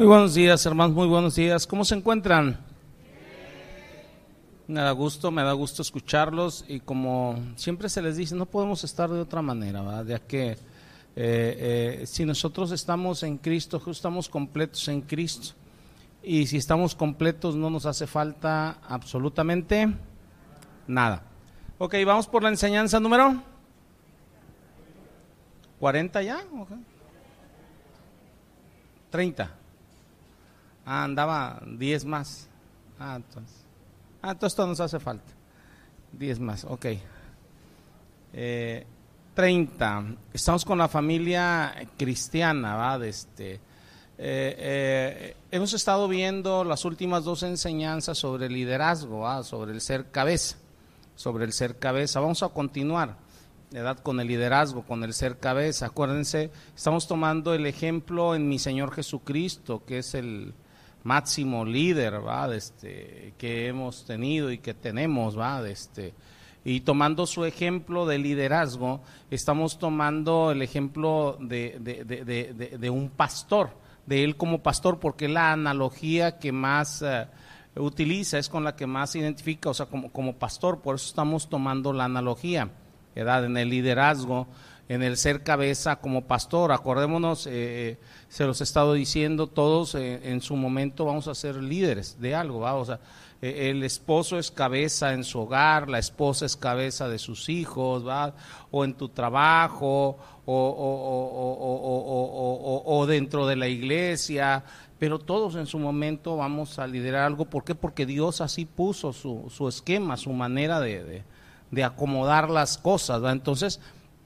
Muy buenos días, hermanos, muy buenos días. ¿Cómo se encuentran? Me da gusto, me da gusto escucharlos y como siempre se les dice, no podemos estar de otra manera, ¿verdad? Ya que eh, eh, si nosotros estamos en Cristo, estamos completos en Cristo y si estamos completos no nos hace falta absolutamente nada. Ok, vamos por la enseñanza número 40 ya. 30. Ah, andaba 10 más. Ah, entonces. Ah, entonces esto nos hace falta. 10 más, ok. Eh, 30. Estamos con la familia cristiana, ¿va? Este, eh, eh, hemos estado viendo las últimas dos enseñanzas sobre el liderazgo, ¿va? sobre el ser cabeza, sobre el ser cabeza. Vamos a continuar, ¿verdad? Con el liderazgo, con el ser cabeza. Acuérdense, estamos tomando el ejemplo en mi Señor Jesucristo, que es el, máximo líder, ¿va? Este, que hemos tenido y que tenemos, ¿va? Este, y tomando su ejemplo de liderazgo, estamos tomando el ejemplo de, de, un pastor, de él como pastor, porque la analogía que más eh, utiliza, es con la que más identifica, o sea, como, como pastor, por eso estamos tomando la analogía, ¿verdad? En el liderazgo, en el ser cabeza como pastor. Acordémonos, eh, eh, se los he estado diciendo, todos eh, en su momento vamos a ser líderes de algo, ¿va? sea, el esposo es cabeza en su hogar, la esposa es cabeza de sus hijos, ¿va? o en tu trabajo, o, o, dentro de la iglesia, pero todos en su momento vamos a liderar algo. ¿Por qué? Porque Dios así puso su, su esquema, su manera de, de, de acomodar las cosas. ¿va? Entonces,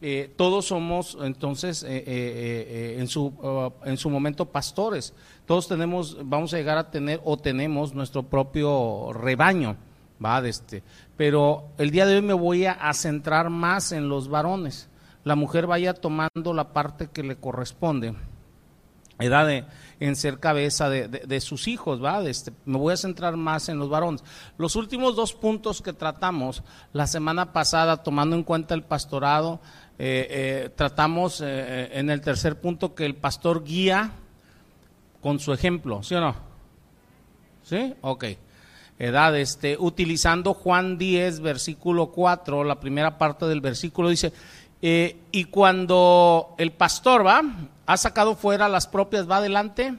eh, todos somos entonces eh, eh, en, su, uh, en su momento pastores. Todos tenemos, vamos a llegar a tener o tenemos nuestro propio rebaño, ¿va? De este. Pero el día de hoy me voy a, centrar más en los varones. La mujer vaya tomando la parte que le corresponde. Edad de, en ser cabeza de, sus hijos, ¿va? Este, me voy a centrar más en los varones. Los últimos dos puntos que tratamos la semana pasada, tomando en cuenta el pastorado, eh, eh, tratamos eh, en el tercer punto que el pastor guía con su ejemplo, ¿sí o no? ¿Sí? Ok. Edad, este, utilizando Juan 10, versículo 4, la primera parte del versículo dice, y cuando el pastor va, ha sacado fuera las propias, va adelante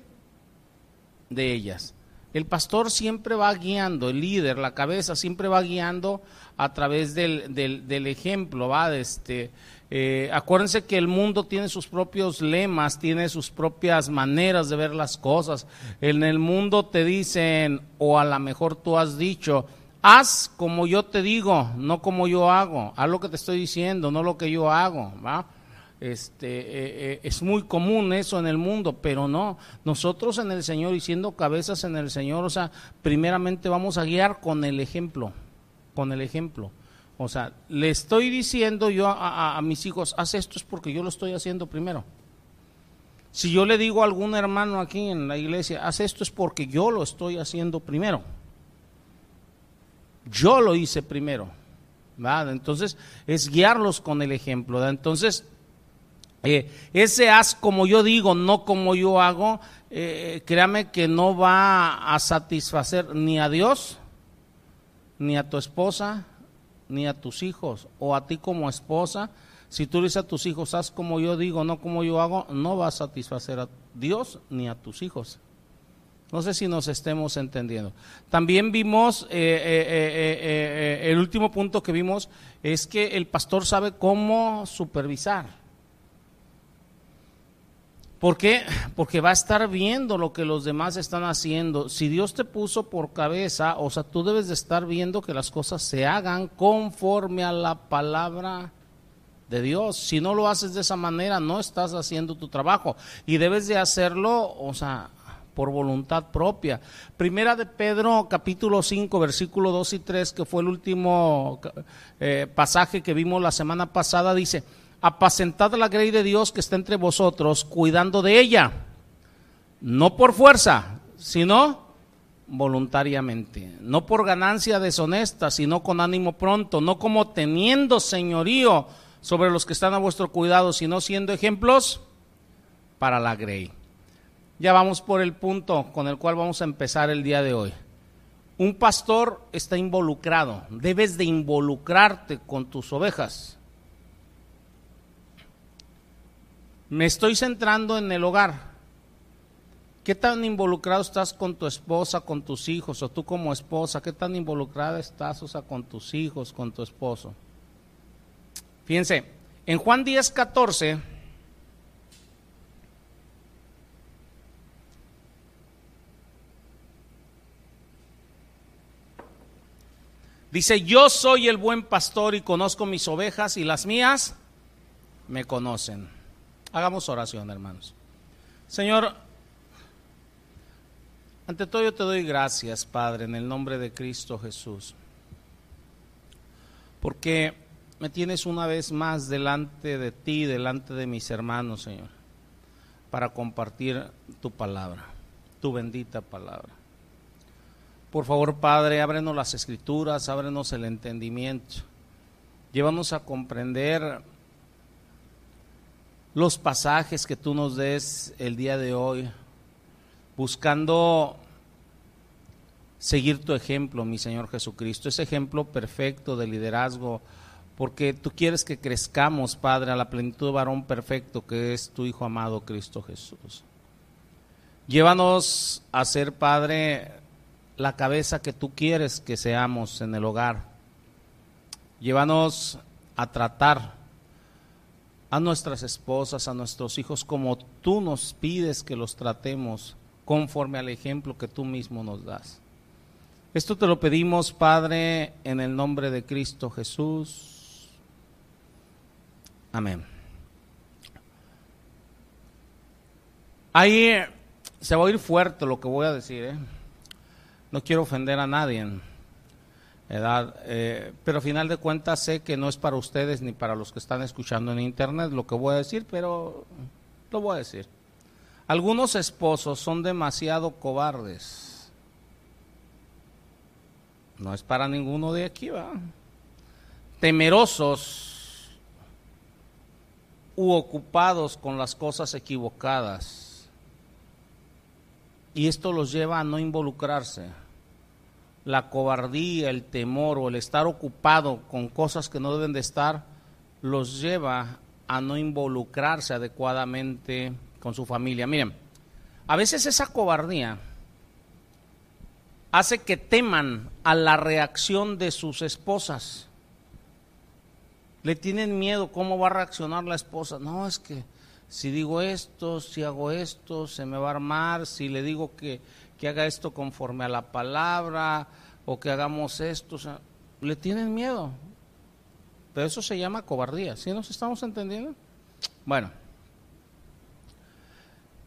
de ellas. El pastor siempre va guiando, el líder, la cabeza, siempre va guiando a través del, del, del ejemplo, va, este, eh, acuérdense que el mundo tiene sus propios lemas, tiene sus propias maneras de ver las cosas. En el mundo te dicen, o a lo mejor tú has dicho, haz como yo te digo, no como yo hago. Haz lo que te estoy diciendo, no lo que yo hago. ¿va? Este, eh, eh, es muy común eso en el mundo, pero no. Nosotros en el Señor y siendo cabezas en el Señor, o sea, primeramente vamos a guiar con el ejemplo, con el ejemplo. O sea, le estoy diciendo yo a, mis hijos, haz esto es porque yo lo estoy haciendo primero. Si yo le digo a algún hermano aquí en la iglesia, haz esto es porque yo lo estoy haciendo primero. Yo lo hice primero. ¿verdad? Entonces, es guiarlos con el ejemplo. Entonces, eh, ese haz como yo digo, no como yo hago, eh, créame que no va a satisfacer ni a Dios, ni a tu esposa, ni a tus hijos o a ti como esposa. Si tú dices a tus hijos, haz como yo digo, no como yo hago, no va a satisfacer a Dios ni a tus hijos. No sé si nos estemos entendiendo. También vimos, eh, eh, eh, el último punto que vimos es que el pastor sabe cómo supervisar. ¿Por qué? Porque va a estar viendo lo que los demás están haciendo. Si Dios te puso por cabeza, o sea, tú debes de estar viendo que las cosas se hagan conforme a la palabra de Dios. Si no lo haces de esa manera, no estás haciendo tu trabajo. Y debes de hacerlo, o sea, por voluntad propia. Primera de Pedro, capítulo 5, versículo 2 y 3, que fue el último eh, pasaje que vimos la semana pasada, dice, apacentad la grey de Dios que está entre vosotros, cuidando de ella, no por fuerza, sino voluntariamente, no por ganancia deshonesta, sino con ánimo pronto, no como teniendo señorío sobre los que están a vuestro cuidado, sino siendo ejemplos para la grey. Ya vamos por el punto con el cual vamos a empezar el día de hoy. Un pastor está involucrado, debes de involucrarte con tus ovejas. Me estoy centrando en el hogar. ¿Qué tan involucrado estás con tu esposa, con tus hijos, o tú como esposa? ¿Qué tan involucrada estás, o sea, con tus hijos, con tu esposo? Fíjense, en Juan 10, 14 Dice, yo soy el buen pastor y conozco mis ovejas y las mías me conocen. Hagamos oración, hermanos. Señor, ante todo yo te doy gracias, Padre, en el nombre de Cristo Jesús, porque me tienes una vez más delante de ti, delante de mis hermanos, Señor, para compartir tu palabra, tu bendita palabra. Por favor, Padre, ábrenos las escrituras, ábrenos el entendimiento. Llévanos a comprender los pasajes que tú nos des el día de hoy, buscando seguir tu ejemplo, mi Señor Jesucristo, ese ejemplo perfecto de liderazgo, porque tú quieres que crezcamos, Padre, a la plenitud de varón perfecto que es tu Hijo amado Cristo Jesús. Llévanos a ser, Padre, la cabeza que tú quieres que seamos en el hogar. Llévanos a tratar a nuestras esposas, a nuestros hijos, como tú nos pides que los tratemos, conforme al ejemplo que tú mismo nos das. Esto te lo pedimos, Padre, en el nombre de Cristo Jesús. Amén. Ahí se va a oír fuerte lo que voy a decir, ¿eh? no quiero ofender a nadie, edad, eh, pero a final de cuentas sé que no es para ustedes ni para los que están escuchando en internet lo que voy a decir, pero lo voy a decir. Algunos esposos son demasiado cobardes. No es para ninguno de aquí, va. Temerosos u ocupados con las cosas equivocadas. Y esto los lleva a no involucrarse la cobardía, el temor o el estar ocupado con cosas que no deben de estar, los lleva a no involucrarse adecuadamente con su familia. Miren, a veces esa cobardía hace que teman a la reacción de sus esposas. Le tienen miedo cómo va a reaccionar la esposa. No, es que si digo esto, si hago esto, se me va a armar, si le digo que que haga esto conforme a la palabra o que hagamos esto. Le tienen miedo. Pero eso se llama cobardía. ¿Sí nos estamos entendiendo? Bueno.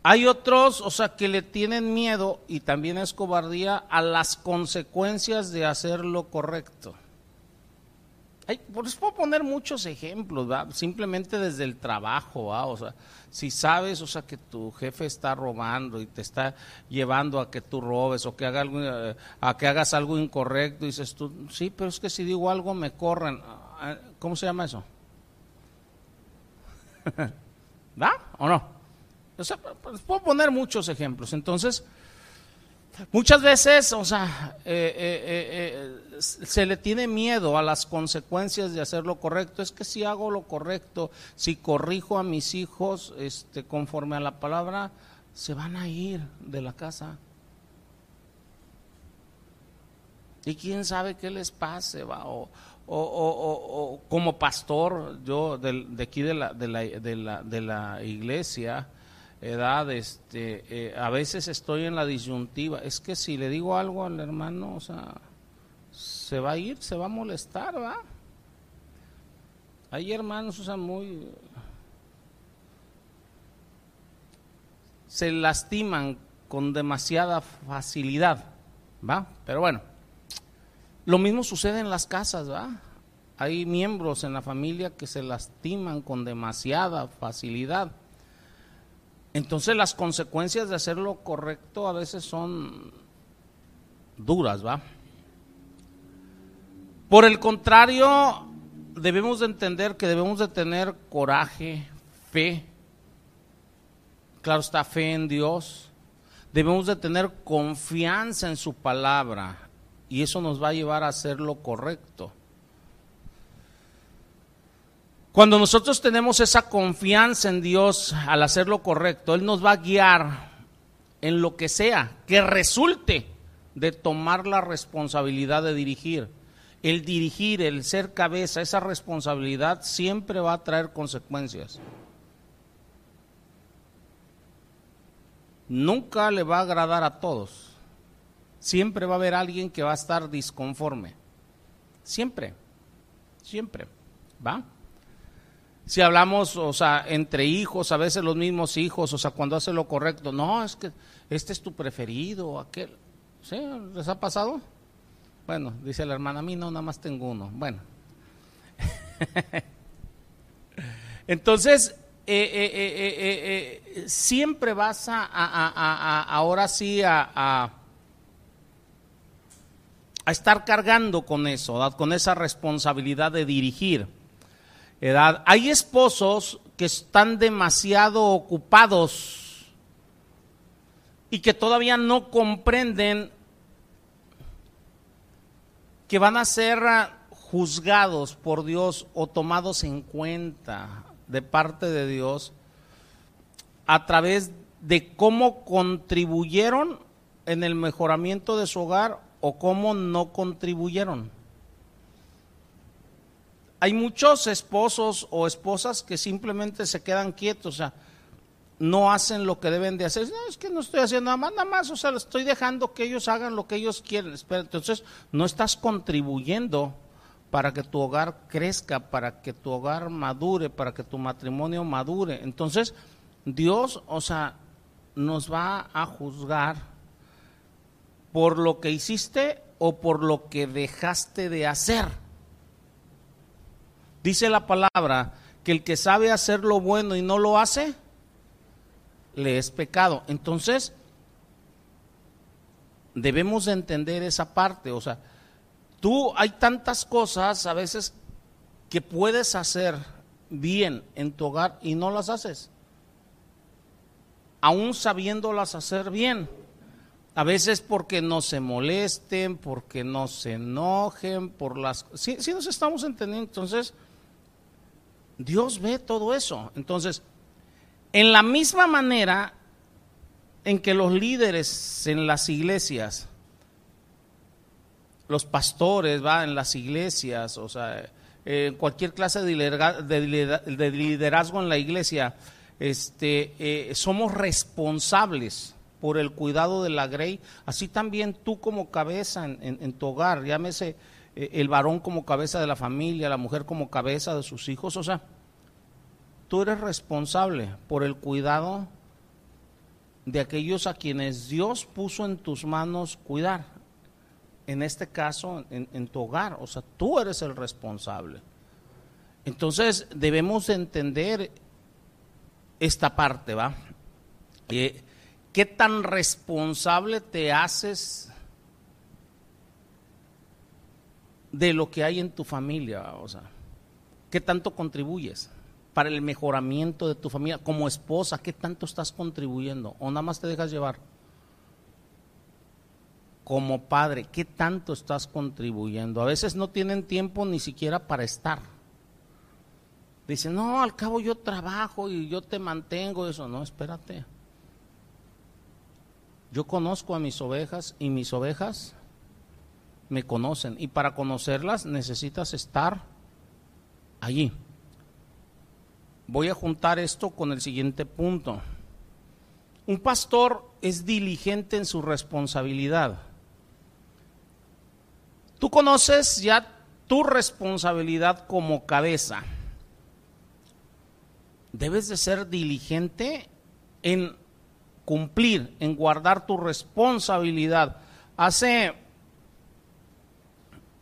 Hay otros, o sea, que le tienen miedo y también es cobardía a las consecuencias de hacer lo correcto. Hay, por eso puedo poner muchos ejemplos, simplemente desde el trabajo, o sea, si sabes, o sea, que tu jefe está robando y te está llevando a que tú robes o que haga algo, eh, a que hagas algo incorrecto, dices tú, sí, pero es que si digo algo me corren. Ah, ¿Cómo se llama eso? ¿Va o no? O pues, puedo poner muchos ejemplos. Entonces, Muchas veces, o sea, eh, eh, eh, se le tiene miedo a las consecuencias de hacer lo correcto. Es que si hago lo correcto, si corrijo a mis hijos este, conforme a la palabra, se van a ir de la casa. Y quién sabe qué les pase, va. O, o, como pastor, yo de, de aquí de la, de la, de la, de la iglesia, edad, este, eh, a veces estoy en la disyuntiva. Es que si le digo algo al hermano, o sea, se va a ir, se va a molestar, ¿va? Hay hermanos, o sea, muy... Se lastiman con demasiada facilidad, ¿va? Pero bueno, lo mismo sucede en las casas, ¿va? Hay miembros en la familia que se lastiman con demasiada facilidad. Entonces las consecuencias de hacer lo correcto a veces son duras, ¿va? Por el contrario, debemos de entender que debemos de tener coraje, fe. Claro está fe en Dios, Debemos de tener confianza en su palabra y eso nos va a llevar a hacer lo correcto. Cuando nosotros tenemos esa confianza en Dios al hacer lo correcto, Él nos va a guiar en lo que sea que resulte de tomar la responsabilidad de dirigir. El dirigir, el ser cabeza, esa responsabilidad siempre va a traer consecuencias. Nunca le va a agradar a todos. Siempre va a haber alguien que va a estar disconforme. Siempre. Siempre. ¿Va? Si hablamos, o sea, entre hijos, a veces los mismos hijos, o sea, cuando hace lo correcto, no, es que este es tu preferido, aquel. ¿Sí? ¿Les ha pasado? Bueno, dice la hermana, a mí no, nada más tengo uno. Bueno. Entonces, eh, eh, eh, siempre vas a, ahora sí a, a, estar cargando con eso, con esa responsabilidad de dirigir edad. Hay esposos que están demasiado ocupados y que todavía no comprenden que van a ser juzgados por Dios o tomados en cuenta de parte de Dios a través de cómo contribuyeron en el mejoramiento de su hogar o cómo no contribuyeron hay muchos esposos o esposas que simplemente se quedan quietos, o sea, no hacen lo que deben de hacer. No, es que no estoy haciendo nada más, nada más, o sea, estoy dejando que ellos hagan lo que ellos quieren. entonces, no estás contribuyendo para que tu hogar crezca, para que tu hogar madure, para que tu matrimonio madure. Entonces, Dios, o sea, nos va a juzgar por lo que hiciste o por lo que dejaste de hacer. Dice la palabra que el que sabe hacer lo bueno y no lo hace, le es pecado. Entonces, debemos de entender esa parte. O sea, tú hay tantas cosas a veces que puedes hacer bien en tu hogar y no las haces. Aún sabiéndolas hacer bien. A veces porque no se molesten, porque no se enojen, por las... Si nos estamos entendiendo, entonces Dios ve todo eso. Entonces, en la misma manera en que los líderes en las iglesias, los pastores, va, en las iglesias, o sea, en cualquier clase de liderazgo en la iglesia, este, eh, somos responsables por el cuidado de la grey, así también tú como cabeza en, en tu hogar, llámese eh, el varón como cabeza de la familia, la mujer como cabeza de sus hijos, o sea, tú eres responsable por el cuidado de aquellos a quienes Dios puso en tus manos cuidar. En este caso, en, tu hogar, o sea, tú eres el responsable. Entonces, debemos entender esta parte, ¿va? Eh, ¿Qué tan responsable te haces de lo que hay en tu familia, o sea, ¿qué tanto contribuyes para el mejoramiento de tu familia? Como esposa, ¿qué tanto estás contribuyendo? ¿O nada más te dejas llevar? Como padre, ¿qué tanto estás contribuyendo? A veces no tienen tiempo ni siquiera para estar. Dicen, no, al cabo yo trabajo y yo te mantengo eso. No, espérate. Yo conozco a mis ovejas y mis ovejas me conocen. Y para conocerlas necesitas estar allí. Voy a juntar esto con el siguiente punto. Un pastor es diligente en su responsabilidad. Tú conoces ya tu responsabilidad como cabeza. Debes de ser diligente en cumplir, en guardar tu responsabilidad. Hace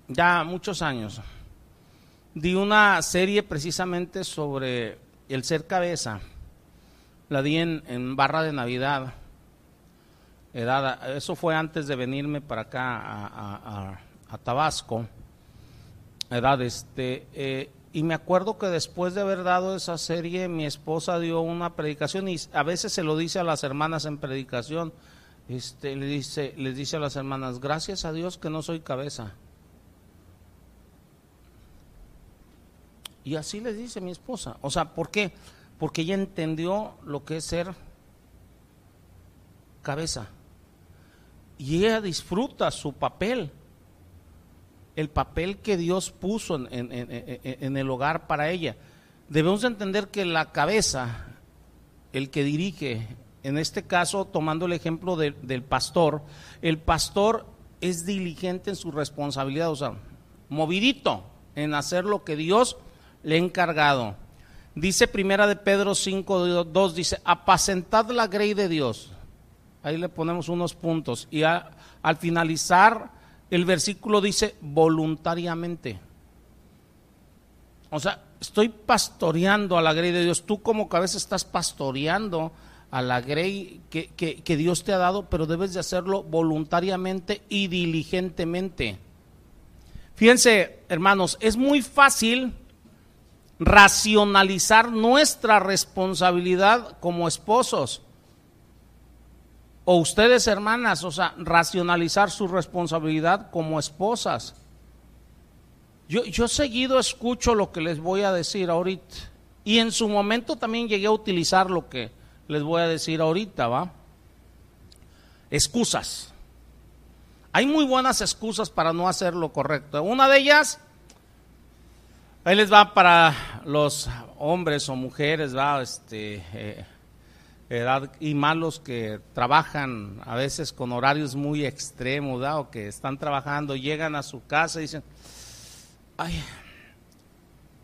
ya muchos años, di una serie precisamente sobre el ser cabeza. La di en, barra de Navidad. Eso fue antes de venirme para acá a, Tabasco. Edad, este, eh, y me acuerdo que después de haber dado esa serie, mi esposa dio una predicación y a veces se lo dice a las hermanas en predicación. este, le dice, les dice a las hermanas, gracias a Dios que no soy cabeza. Y así les dice mi esposa. O sea, ¿por qué? Porque ella entendió lo que es ser cabeza. Y ella disfruta su papel, el papel que Dios puso en, el hogar para ella. Debemos entender que la cabeza, el que dirige, en este caso tomando el ejemplo del pastor, el pastor es diligente en su responsabilidad, o sea, movidito en hacer lo que Dios le ha encargado. Dice primera de Pedro 5, 2, dice, apacentad la grey de Dios Ahí le ponemos unos puntos. Y al finalizar el versículo dice voluntariamente. O sea, estoy pastoreando a la grey de Dios. Tú como cabeza estás pastoreando a la grey que, que, Dios te ha dado, pero debes de hacerlo voluntariamente y diligentemente. Fíjense, hermanos, es muy fácil racionalizar nuestra responsabilidad como esposos o ustedes hermanas, o sea, racionalizar su responsabilidad como esposas. Yo, yo seguido escucho lo que les voy a decir ahorita y en su momento también llegué a utilizar lo que les voy a decir ahorita, ¿va? Excusas. Hay muy buenas excusas para no hacer lo correcto. Una de ellas, ahí les va para los hombres o mujeres, ¿va? Este, eh, y malos que trabajan a veces con horarios muy extremos, o que están trabajando, llegan a su casa y dicen, ay,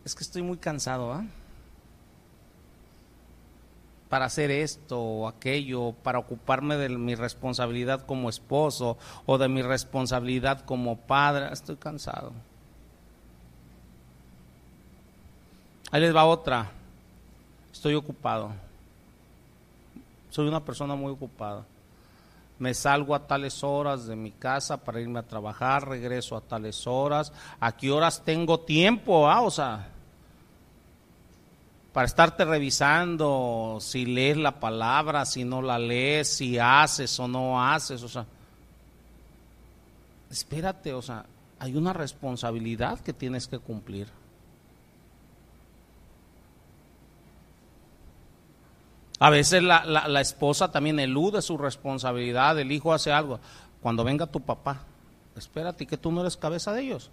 es que estoy muy cansado, para hacer esto o aquello, para ocuparme de mi responsabilidad como esposo o de mi responsabilidad como padre, estoy cansado. Ahí les va otra, estoy ocupado soy una persona muy ocupada. Me salgo a tales horas de mi casa para irme a trabajar, regreso a tales horas. ¿A qué horas tengo tiempo? Ah? O sea, para estarte revisando si lees la palabra, si no la lees, si haces o no haces, o sea, espérate, o sea, hay una responsabilidad que tienes que cumplir. A veces la, la, esposa también elude su responsabilidad, el hijo hace algo. Cuando venga tu papá, espérate que tú no eres cabeza de ellos.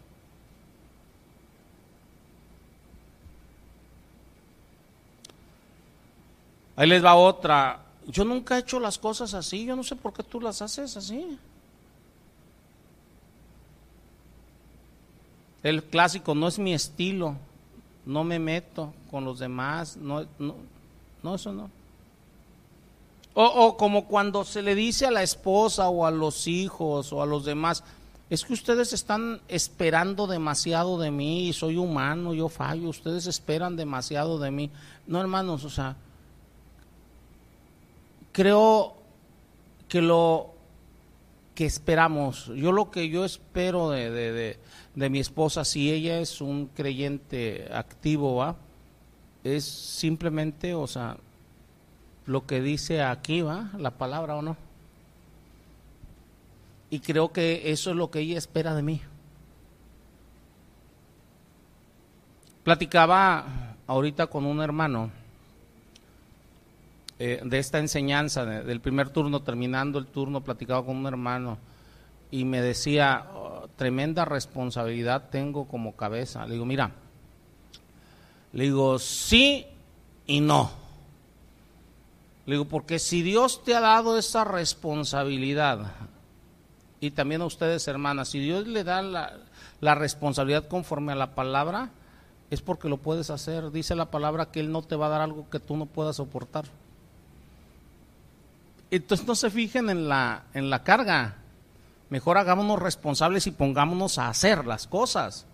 Ahí les va otra. Yo nunca he hecho las cosas así, yo no sé por qué tú las haces así. El clásico no es mi estilo, no me meto con los demás, no, no eso no. O, como cuando se le dice a la esposa o a los hijos o a los demás, es que ustedes están esperando demasiado de mí, soy humano, yo fallo, ustedes esperan demasiado de mí. No, hermanos, o sea, creo que lo que esperamos, yo lo que yo espero de, de, de, mi esposa, si ella es un creyente activo, ¿va? es simplemente, o sea, lo que dice aquí, ¿va? La palabra o no. Y creo que eso es lo que ella espera de mí. Platicaba ahorita con un hermano eh, de esta enseñanza, del primer turno, terminando el turno, platicaba con un hermano y me decía, oh, tremenda responsabilidad tengo como cabeza. Le digo, mira, le digo, sí y no. Le digo, porque si Dios te ha dado esa responsabilidad, y también a ustedes hermanas, si Dios le da la, responsabilidad conforme a la palabra, es porque lo puedes hacer. Dice la palabra que Él no te va a dar algo que tú no puedas soportar. Entonces no se fijen en la, en la carga. Mejor hagámonos responsables y pongámonos a hacer las cosas.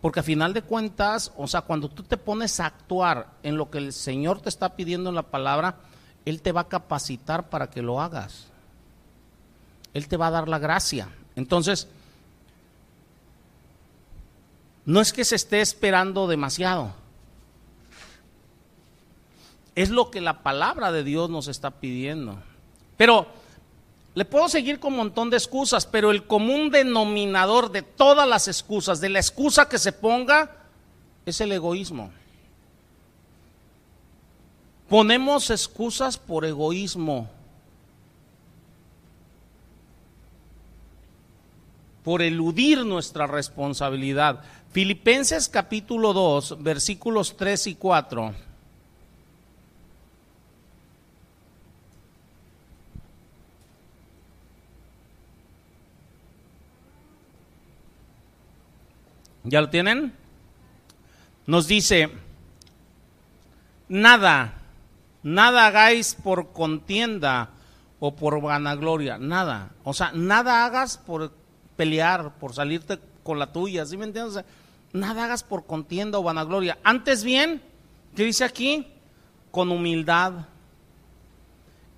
Porque a final de cuentas, o sea, cuando tú te pones a actuar en lo que el Señor te está pidiendo en la palabra, él te va a capacitar para que lo hagas. Él te va a dar la gracia. Entonces, no es que se esté esperando demasiado. Es lo que la palabra de Dios nos está pidiendo. Pero Le puedo seguir con un montón de excusas, pero el común denominador de todas las excusas, de la excusa que se ponga, es el egoísmo. Ponemos excusas por egoísmo. por eludir nuestra responsabilidad. Filipenses capítulo 2, versículos 3 y 4. ¿Ya lo tienen? Nos dice, nada, nada hagáis por contienda o por vanagloria, nada. O sea, nada hagas por pelear, por salirte con la tuya, ¿sí me entiendes? nada hagas por contienda o vanagloria. Antes bien, ¿qué dice aquí? Con humildad,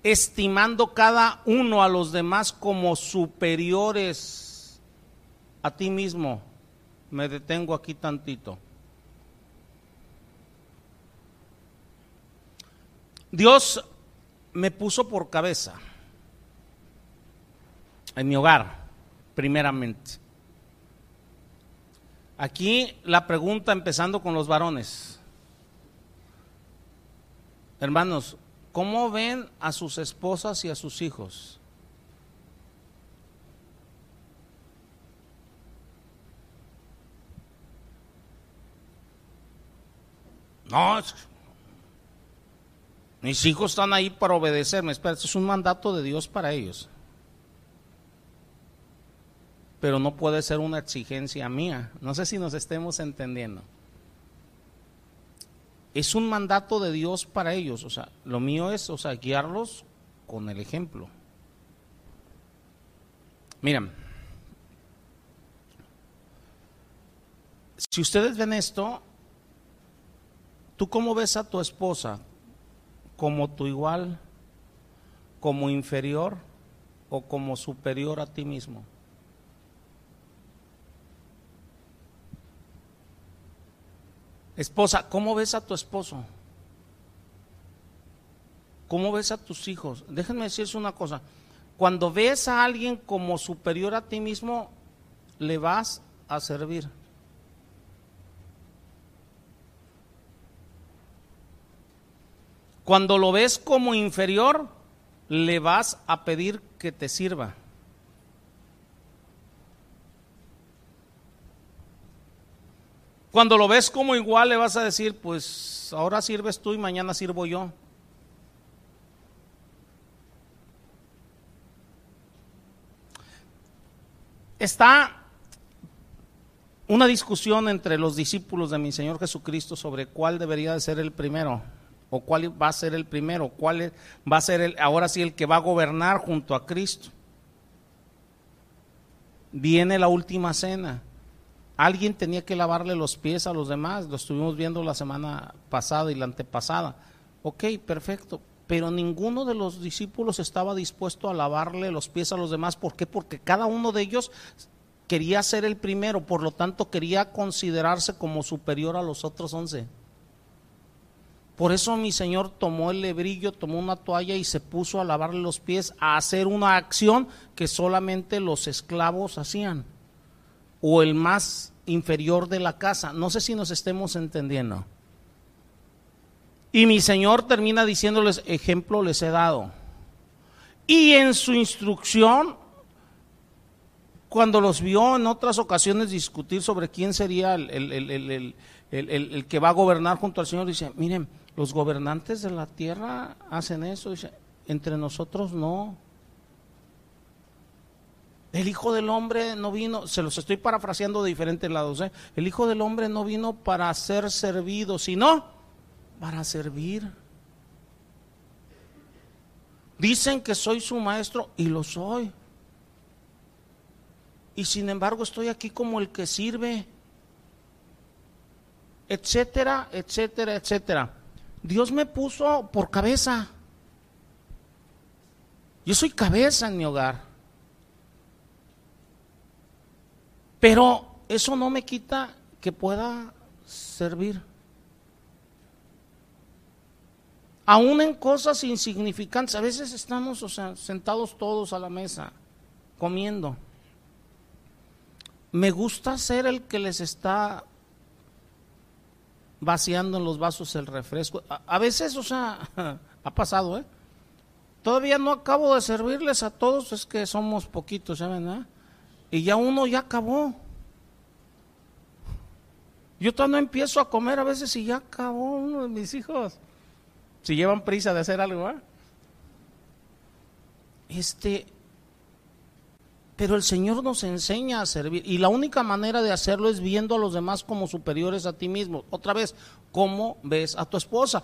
estimando cada uno a los demás como superiores a ti mismo. Me detengo aquí tantito. Dios me puso por cabeza en mi hogar primeramente. Aquí la pregunta empezando con los varones. Hermanos, ¿cómo ven a sus esposas y a sus hijos? No, mis hijos están ahí para obedecerme. Espera, es un mandato de Dios para ellos pero no puede ser una exigencia mía. No sé si nos estemos entendiendo. Es un mandato de Dios para ellos, o sea, lo mío es, o sea, guiarlos con el ejemplo. Miren, si ustedes ven esto, ¿tú cómo ves a tu esposa? ¿Como tu igual? ¿Como inferior? ¿O como superior a ti mismo? Esposa, ¿cómo ves a tu esposo? ¿Cómo ves a tus hijos? Déjenme decirles una cosa. Cuando ves a alguien como superior a ti mismo, le vas a servir. Cuando lo ves como inferior, le vas a pedir que te sirva. Cuando lo ves como igual, le vas a decir, pues ahora sirves tú y mañana sirvo yo. Está una discusión entre los discípulos de mi Señor Jesucristo sobre cuál debería de ser el primero o cuál va a ser el primero, cuál va a ser el, ahora sí el que va a gobernar junto a Cristo. Viene la última cena. Alguien tenía que lavarle los pies a los demás, lo estuvimos viendo la semana pasada y la antepasada. Ok, perfecto, pero ninguno de los discípulos estaba dispuesto a lavarle los pies a los demás. ¿Por qué? Porque cada uno de ellos quería ser el primero, por lo tanto quería considerarse como superior a los otros once. Por eso mi Señor tomó el lebrillo, tomó una toalla y se puso a lavarle los pies, a hacer una acción que solamente los esclavos hacían o el más inferior de la casa. No sé si nos estemos entendiendo. Y mi Señor termina diciéndoles, ejemplo les he dado. Y en su instrucción, cuando los vio en otras ocasiones discutir sobre quién sería el, el, que va a gobernar junto al Señor, dice, miren, los gobernantes de la tierra hacen eso, dice, entre nosotros no. El Hijo del Hombre no vino, se los estoy parafraseando de diferentes lados, ¿eh? el Hijo del Hombre no vino para ser servido, sino para servir. Dicen que soy su maestro y lo soy. Y sin embargo estoy aquí como el que sirve. Etcétera, etcétera, etcétera. Dios me puso por cabeza. Yo soy cabeza en mi hogar. Pero eso no me quita que pueda servir. aún en cosas insignificantes. A veces estamos, o sea, sentados todos a la mesa, comiendo. Me gusta ser el que les está vaciando en los vasos el refresco. A, veces, o sea, ha pasado, ¿eh? Todavía no acabo de servirles a todos, es que somos poquitos, ¿saben? Eh? Y ya uno ya acabó. Yo todavía no empiezo a comer a veces y ya acabó uno de mis hijos. Si llevan prisa de hacer algo, ¿eh? Este, pero el Señor nos enseña a servir y la única manera de hacerlo es viendo a los demás como superiores a ti mismo. Otra vez, ¿cómo ves a tu esposa?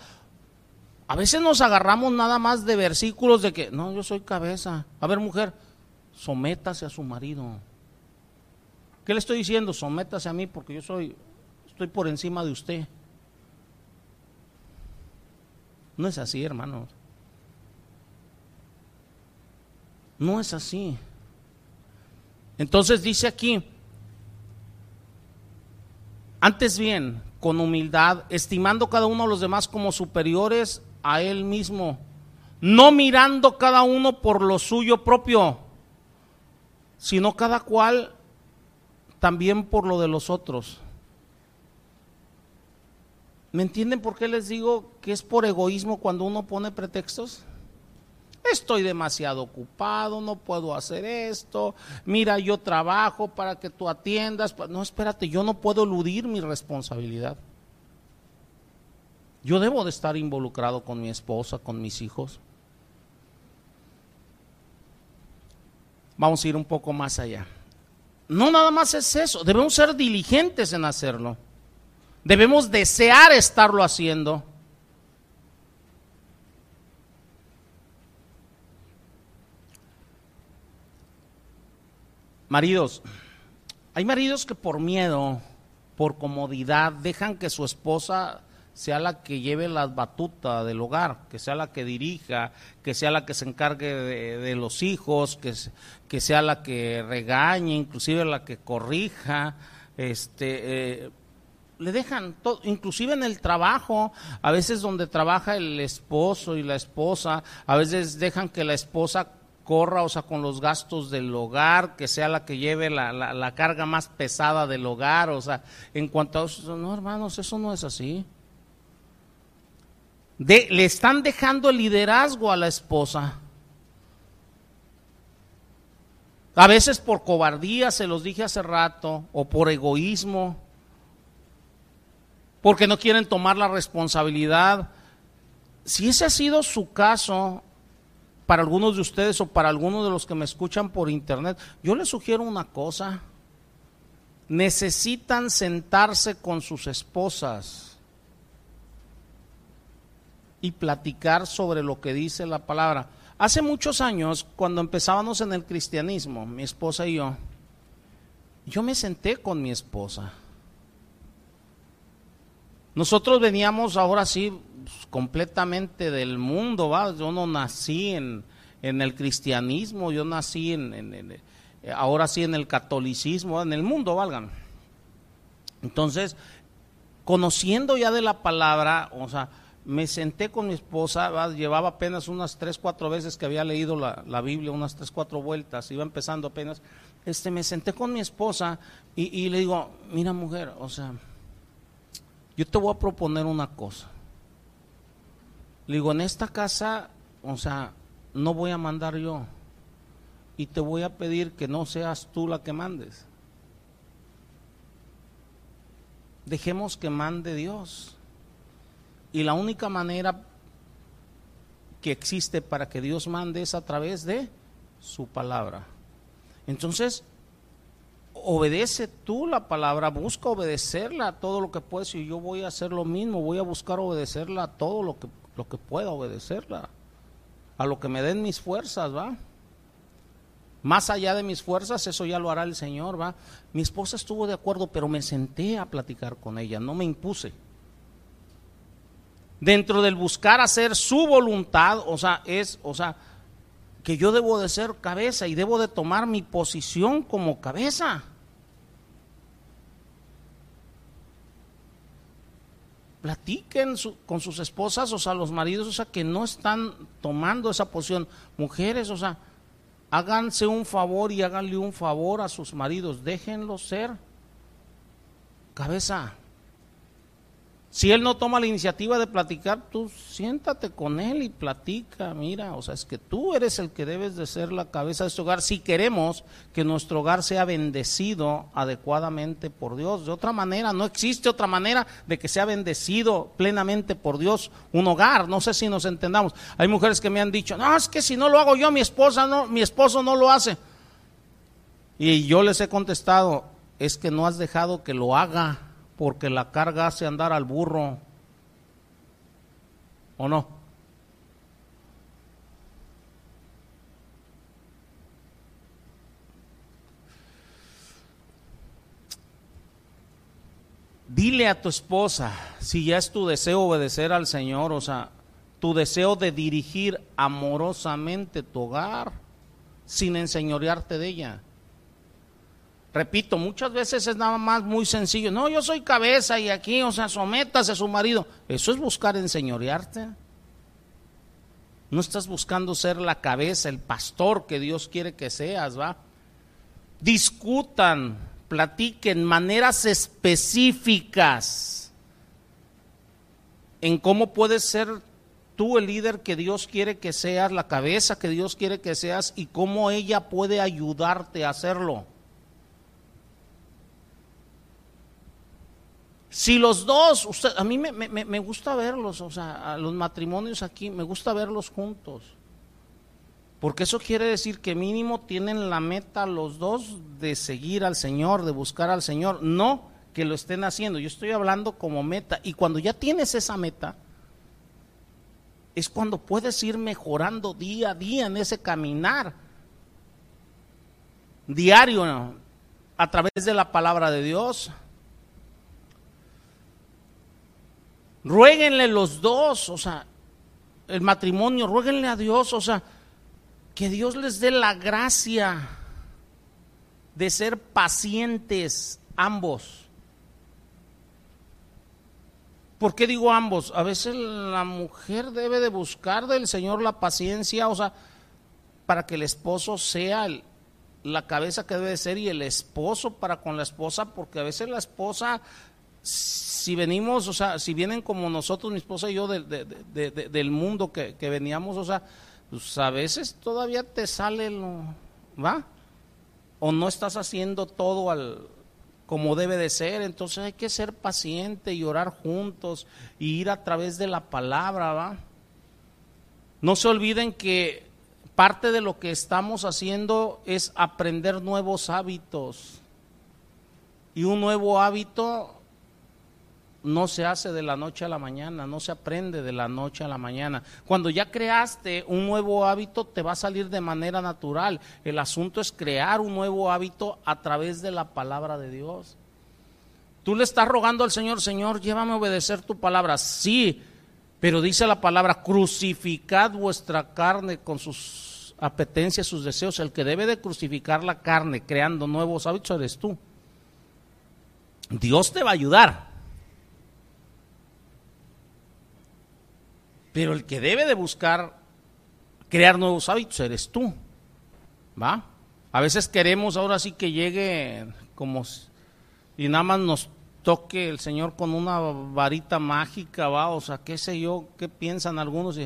A veces nos agarramos nada más de versículos de que, no, yo soy cabeza. A ver, mujer, sométase a su marido. ¿Qué le estoy diciendo? Sométase a mí porque yo soy, estoy por encima de usted. No es así, hermanos. No es así. Entonces dice aquí, antes bien, con humildad, estimando cada uno a los demás como superiores a él mismo, no mirando cada uno por lo suyo propio, sino cada cual también por lo de los otros. ¿Me entienden por qué les digo que es por egoísmo cuando uno pone pretextos? Estoy demasiado ocupado, no puedo hacer esto. Mira, yo trabajo para que tú atiendas. No, espérate, yo no puedo eludir mi responsabilidad. Yo debo de estar involucrado con mi esposa, con mis hijos. Vamos a ir un poco más allá. No nada más es eso, debemos ser diligentes en hacerlo. Debemos desear estarlo haciendo. Maridos, hay maridos que por miedo, por comodidad, dejan que su esposa sea la que lleve las batutas del hogar, que sea la que dirija, que sea la que se encargue de, los hijos, que, que, sea la que regañe, inclusive la que corrija, este, eh, le dejan todo, inclusive en el trabajo, a veces donde trabaja el esposo y la esposa, a veces dejan que la esposa corra, o sea, con los gastos del hogar, que sea la que lleve la, la, carga más pesada del hogar, o sea, en cuanto a eso, no hermanos, eso no es así. De, le están dejando liderazgo a la esposa. A veces por cobardía, se los dije hace rato, o por egoísmo, porque no quieren tomar la responsabilidad. Si ese ha sido su caso para algunos de ustedes o para algunos de los que me escuchan por internet, yo les sugiero una cosa. Necesitan sentarse con sus esposas y platicar sobre lo que dice la palabra. Hace muchos años, cuando empezábamos en el cristianismo, mi esposa y yo, yo me senté con mi esposa nosotros veníamos ahora sí completamente del mundo, ¿va? Yo no nací en, el cristianismo, yo nací en, ahora sí en el catolicismo, en el mundo, valgan. Entonces, conociendo ya de la palabra, o sea, me senté con mi esposa, llevaba apenas unas tres, cuatro veces que había leído la, la, Biblia, unas tres, cuatro vueltas, iba empezando apenas, este, me senté con mi esposa y, y le digo, mira mujer, o sea, yo te voy a proponer una cosa. Le digo, en esta casa, o sea, no voy a mandar yo. Y te voy a pedir que no seas tú la que mandes. Dejemos que mande Dios. Y la única manera que existe para que Dios mande es a través de su palabra. Entonces, obedece tú la palabra, busca obedecerla a todo lo que puedes y yo voy a hacer lo mismo, voy a buscar obedecerla a todo lo que, lo que pueda obedecerla, a lo que me den mis fuerzas, ¿va? Más allá de mis fuerzas, eso ya lo hará el Señor, ¿va? Mi esposa estuvo de acuerdo, pero me senté a platicar con ella, no me impuse. Dentro del buscar hacer su voluntad, o sea, es, o sea, que yo debo de ser cabeza y debo de tomar mi posición como cabeza. Platiquen con sus esposas, o sea, los maridos, o sea, que no están tomando esa posición. Mujeres, o sea, háganse un favor y háganle un favor a sus maridos, déjenlo ser. Cabeza, si él no toma la iniciativa de platicar, tú siéntate con él y platica. Mira, o sea, es que tú eres el que debes de ser la cabeza de este hogar si queremos que nuestro hogar sea bendecido adecuadamente por Dios. De otra manera, no existe otra manera de que sea bendecido plenamente por Dios un hogar. No sé si nos entendamos. Hay mujeres que me han dicho, no, es que si no lo hago yo, mi esposa no, mi esposo no lo hace. Y yo les he contestado, es que no has dejado que lo haga porque la carga hace andar al burro. ¿O no? Dile a tu esposa, si ya es tu deseo obedecer al Señor, o sea, tu deseo de dirigir amorosamente tu hogar sin enseñorearte de ella. Repito, muchas veces es nada más muy sencillo. No, yo soy cabeza y aquí, o sea, sométase a su marido. Eso es buscar enseñorearte. No estás buscando ser la cabeza, el pastor que Dios quiere que seas, ¿va? Discutan, platiquen maneras específicas en cómo puedes ser tú el líder que Dios quiere que seas, la cabeza que Dios quiere que seas y cómo ella puede ayudarte a hacerlo. Si los dos, usted, a mí me, me, gusta verlos, o sea, los matrimonios aquí, me gusta verlos juntos. Porque eso quiere decir que mínimo tienen la meta los dos de seguir al Señor, de buscar al Señor, no que lo estén haciendo. Yo estoy hablando como meta. Y cuando ya tienes esa meta, es cuando puedes ir mejorando día a día en ese caminar diario a través de la palabra de Dios Ruéguenle los dos, o sea, el matrimonio, ruéguenle a Dios, o sea, que Dios les dé la gracia de ser pacientes ambos. ¿Por qué digo ambos? A veces la mujer debe de buscar del Señor la paciencia, o sea, para que el esposo sea la cabeza que debe de ser y el esposo para con la esposa, porque a veces la esposa si venimos, o sea, si vienen como nosotros, mi esposa y yo, del mundo que, veníamos, o sea, pues a veces todavía te sale lo, ¿va? O no estás haciendo todo al, como debe de ser, entonces hay que ser paciente y orar juntos y ir a través de la palabra, ¿va? No se olviden que parte de lo que estamos haciendo es aprender nuevos hábitos. Y un nuevo hábito no se hace de la noche a la mañana, no se aprende de la noche a la mañana. Cuando ya creaste un nuevo hábito, te va a salir de manera natural. El asunto es crear un nuevo hábito a través de la palabra de Dios. Tú le estás rogando al Señor, Señor, llévame a obedecer tu palabra. Sí, pero dice la palabra, crucificad vuestra carne con sus apetencias, sus deseos. El que debe de crucificar la carne creando nuevos hábitos eres tú. Dios te va a ayudar Pero el que debe de buscar crear nuevos hábitos eres tú. ¿Va? A veces queremos ahora sí que llegue como y nada más nos toque el Señor con una varita mágica, va, o sea, qué sé yo, qué piensan algunos,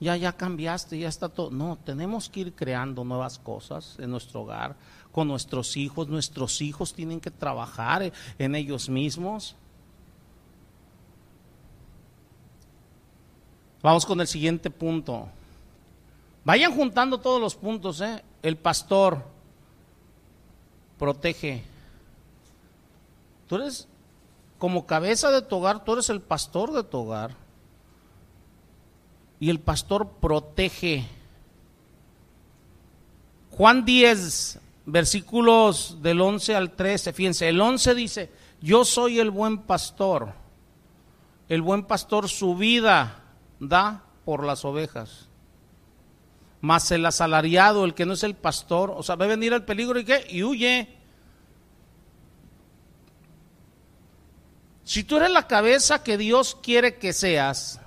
ya, ya cambiaste, ya está todo. No, tenemos que ir creando nuevas cosas en nuestro hogar, con nuestros hijos, nuestros hijos tienen que trabajar en ellos mismos. Vamos con el siguiente punto. Vayan juntando todos los puntos, ¿eh? El pastor protege. Tú eres como cabeza de tu hogar, tú eres el pastor de tu hogar. Y el pastor protege. Juan 10, versículos del 11 al 13, fíjense, el 11 dice, yo soy el buen pastor. El buen pastor su vida da por las ovejas. Mas el asalariado, el que no es el pastor, o sea, ve venir el peligro y qué, y huye. Si tú eres la cabeza que Dios quiere que seas,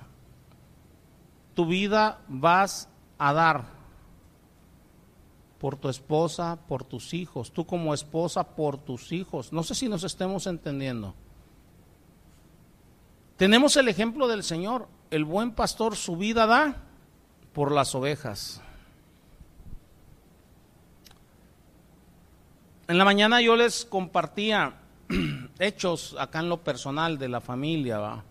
tu vida vas a dar por tu esposa, por tus hijos, tú como esposa por tus hijos. No sé si nos estemos entendiendo. Tenemos el ejemplo del Señor. El buen pastor su vida da por las ovejas. En la mañana yo les compartía hechos acá en lo personal de la familia,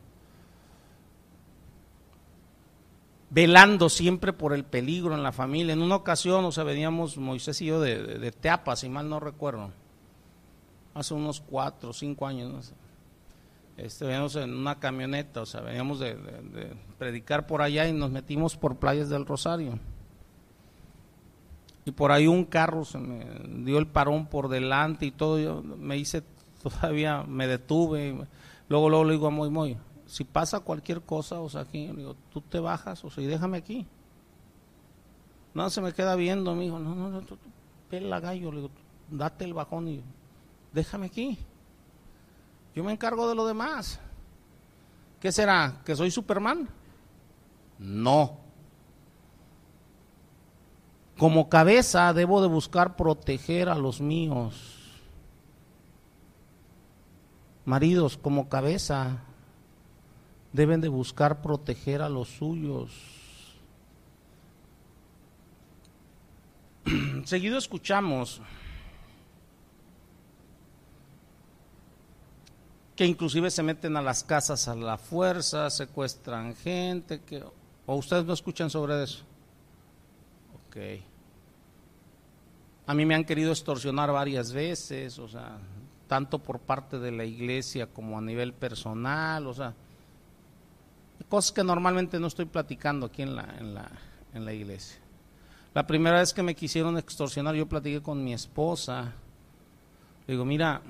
velando siempre por el peligro en la familia. En una ocasión, o sea, veníamos Moisés y yo de, de, Teapa, si mal no recuerdo, hace unos cuatro o cinco años, no sé. Este, veníamos en una camioneta, o sea, veníamos de, predicar por allá y nos metimos por playas del Rosario. Y por ahí un carro se me dio el parón por delante y todo, yo me hice, todavía me detuve, luego, luego le digo a Moy Moy, si pasa cualquier cosa, o sea, aquí, digo, tú te bajas, o sea, y déjame aquí. No, se me queda viendo, me dijo, no, no, no, tú, pela gallo, le digo, date el bajón y déjame aquí. Yo me encargo de lo demás. ¿Qué será? ¿Que soy Superman? No. Como cabeza debo de buscar proteger a los míos. Maridos, como cabeza deben de buscar proteger a los suyos. Seguido escuchamos que inclusive se meten a las casas a la fuerza, secuestran gente, o ustedes no escuchan sobre eso. Ok. A mí me han querido extorsionar varias veces, o sea, tanto por parte de la iglesia como a nivel personal, o sea, cosas que normalmente no estoy platicando aquí en la, en la, en la iglesia. La primera vez que me quisieron extorsionar, yo platiqué con mi esposa. Le digo, mira,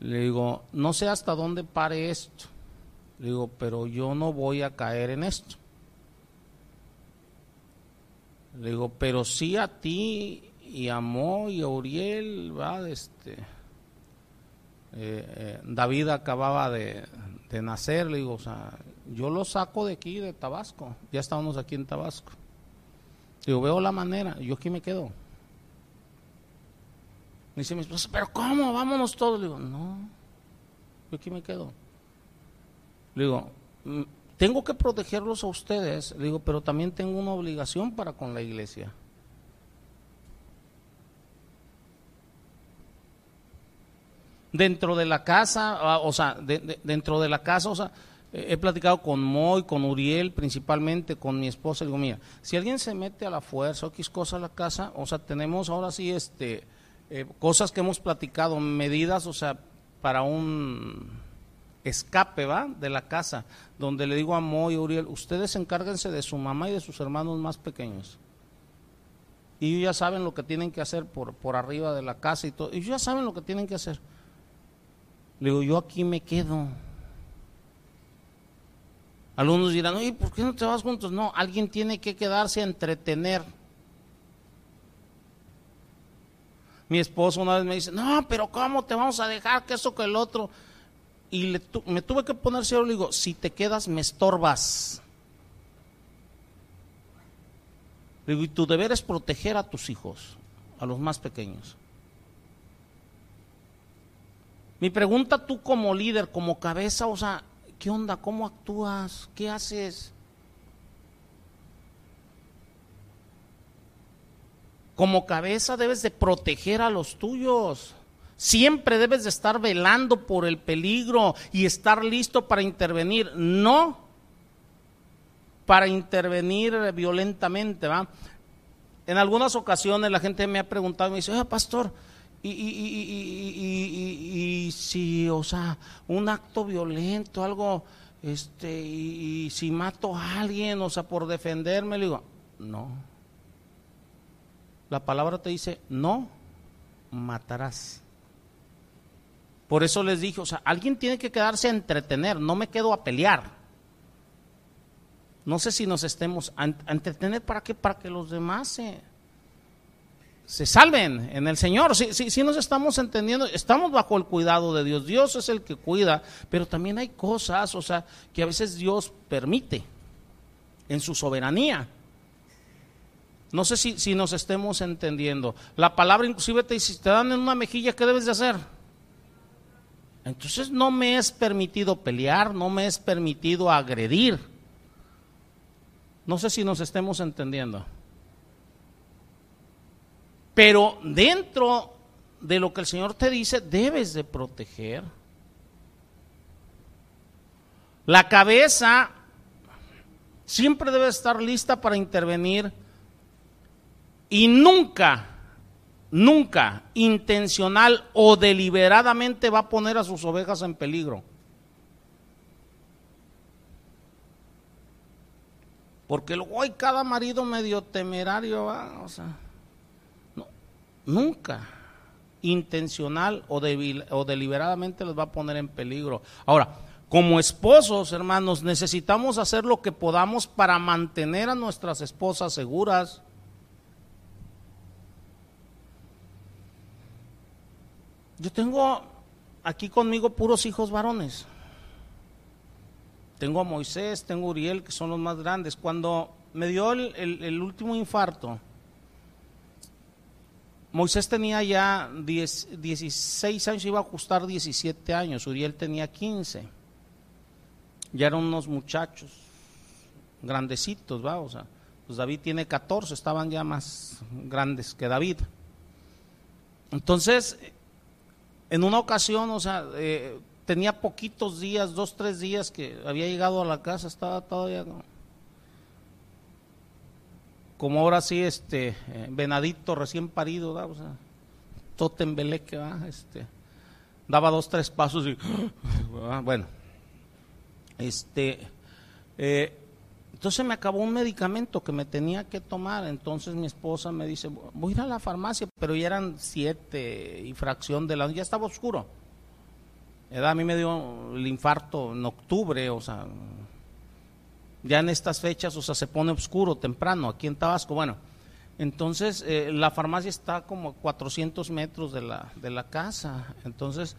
le digo, no sé hasta dónde pare esto. Le digo, pero yo no voy a caer en esto. Le digo, pero sí a ti y a Mo y a Uriel, va, este, eh, eh, David acababa de, de nacer, le digo, o sea, yo lo saco de aquí, de Tabasco, ya estábamos aquí en Tabasco. Digo, veo la manera, yo aquí me quedo. Me dice mi esposa, pero ¿cómo? Vámonos todos. Le digo, no, yo aquí me quedo. Le digo, mm, tengo que protegerlos a ustedes, le digo, pero también tengo una obligación para con la iglesia. dentro de la casa, ah, o sea, dentro de la casa, o sea, he platicado con Moy, con Uriel, principalmente con mi esposa, digo, mira, si alguien se mete a la fuerza o X cosa a la casa, o sea, tenemos ahora sí este eh, cosas que hemos platicado, medidas, o sea, para un escape, ¿va? De la casa, donde le digo a Moy y Uriel, ustedes encárguense de su mamá y de sus hermanos más pequeños. Y ellos ya saben lo que tienen que hacer por, por arriba de la casa y todo. Ellos ya saben lo que tienen que hacer. Le digo, yo aquí me quedo. Algunos dirán, oye, ¿por qué no te vas juntos? No, alguien tiene que quedarse a entretener. Mi esposo una vez me dice, no, pero ¿cómo te vamos a dejar que eso que el otro? Y le me tuve que poner serio, le digo, si te quedas me estorbas. Le digo, y tu deber es proteger a tus hijos, a los más pequeños. Mi pregunta tú como líder, como cabeza, o sea, ¿qué onda? ¿Cómo actúas? ¿Qué haces? Como cabeza debes de proteger a los tuyos. Siempre debes de estar velando por el peligro y estar listo para intervenir, no para intervenir violentamente, ¿va? En algunas ocasiones la gente me ha preguntado, me dice, oye, pastor, y, y, si, o sea, un acto violento, algo, este, y, si mato a alguien, o sea, por defenderme, le digo, no. La palabra te dice, no matarás. Por eso les dije, o sea, alguien tiene que quedarse a entretener, no me quedo a pelear. No sé si nos estemos a, entretener para qué, para que los demás se, se salven en el Señor. Si, nos estamos entendiendo, estamos bajo el cuidado de Dios. Dios es el que cuida, pero también hay cosas, o sea, que a veces Dios permite en su soberanía. No sé si, si nos estemos entendiendo. La palabra inclusive te si te dan en una mejilla, ¿qué debes de hacer? Entonces no me es permitido pelear, no me es permitido agredir. No sé si nos estemos entendiendo. Pero dentro de lo que el Señor te dice, debes de proteger. La cabeza siempre debe estar lista para intervenir y nunca, nunca intencional o deliberadamente va a poner a sus ovejas en peligro. Porque luego hay cada marido medio temerario, o sea nunca intencional o, o deliberadamente les va a poner en peligro. Ahora, como esposos, hermanos, necesitamos hacer lo que podamos para mantener a nuestras esposas seguras. Yo tengo aquí conmigo puros hijos varones. Tengo a Moisés, tengo a Uriel, que son los más grandes. Cuando me dio el último infarto, Moisés tenía ya 16 años, iba a ajustar 17 años, Uriel tenía 15. Ya eran unos muchachos grandecitos, ¿va? O sea, pues David tiene 14, estaban ya más grandes que David. Entonces, en una ocasión, o sea, eh, tenía poquitos días, dos, tres días que había llegado a la casa, estaba todavía como ahora sí, este, eh, venadito recién parido, ¿da? o sea, totembeleque, ¿va? este, daba dos, tres pasos y, bueno, este, eh, entonces me acabó un medicamento que me tenía que tomar, entonces mi esposa me dice, voy a ir a la farmacia, pero ya eran siete y fracción de la, ya estaba oscuro. A mí me dio el infarto en octubre, o sea, ya en estas fechas, o sea, se pone oscuro temprano aquí en Tabasco. Bueno, entonces eh, la farmacia está como 400 metros de la, de la casa. Entonces,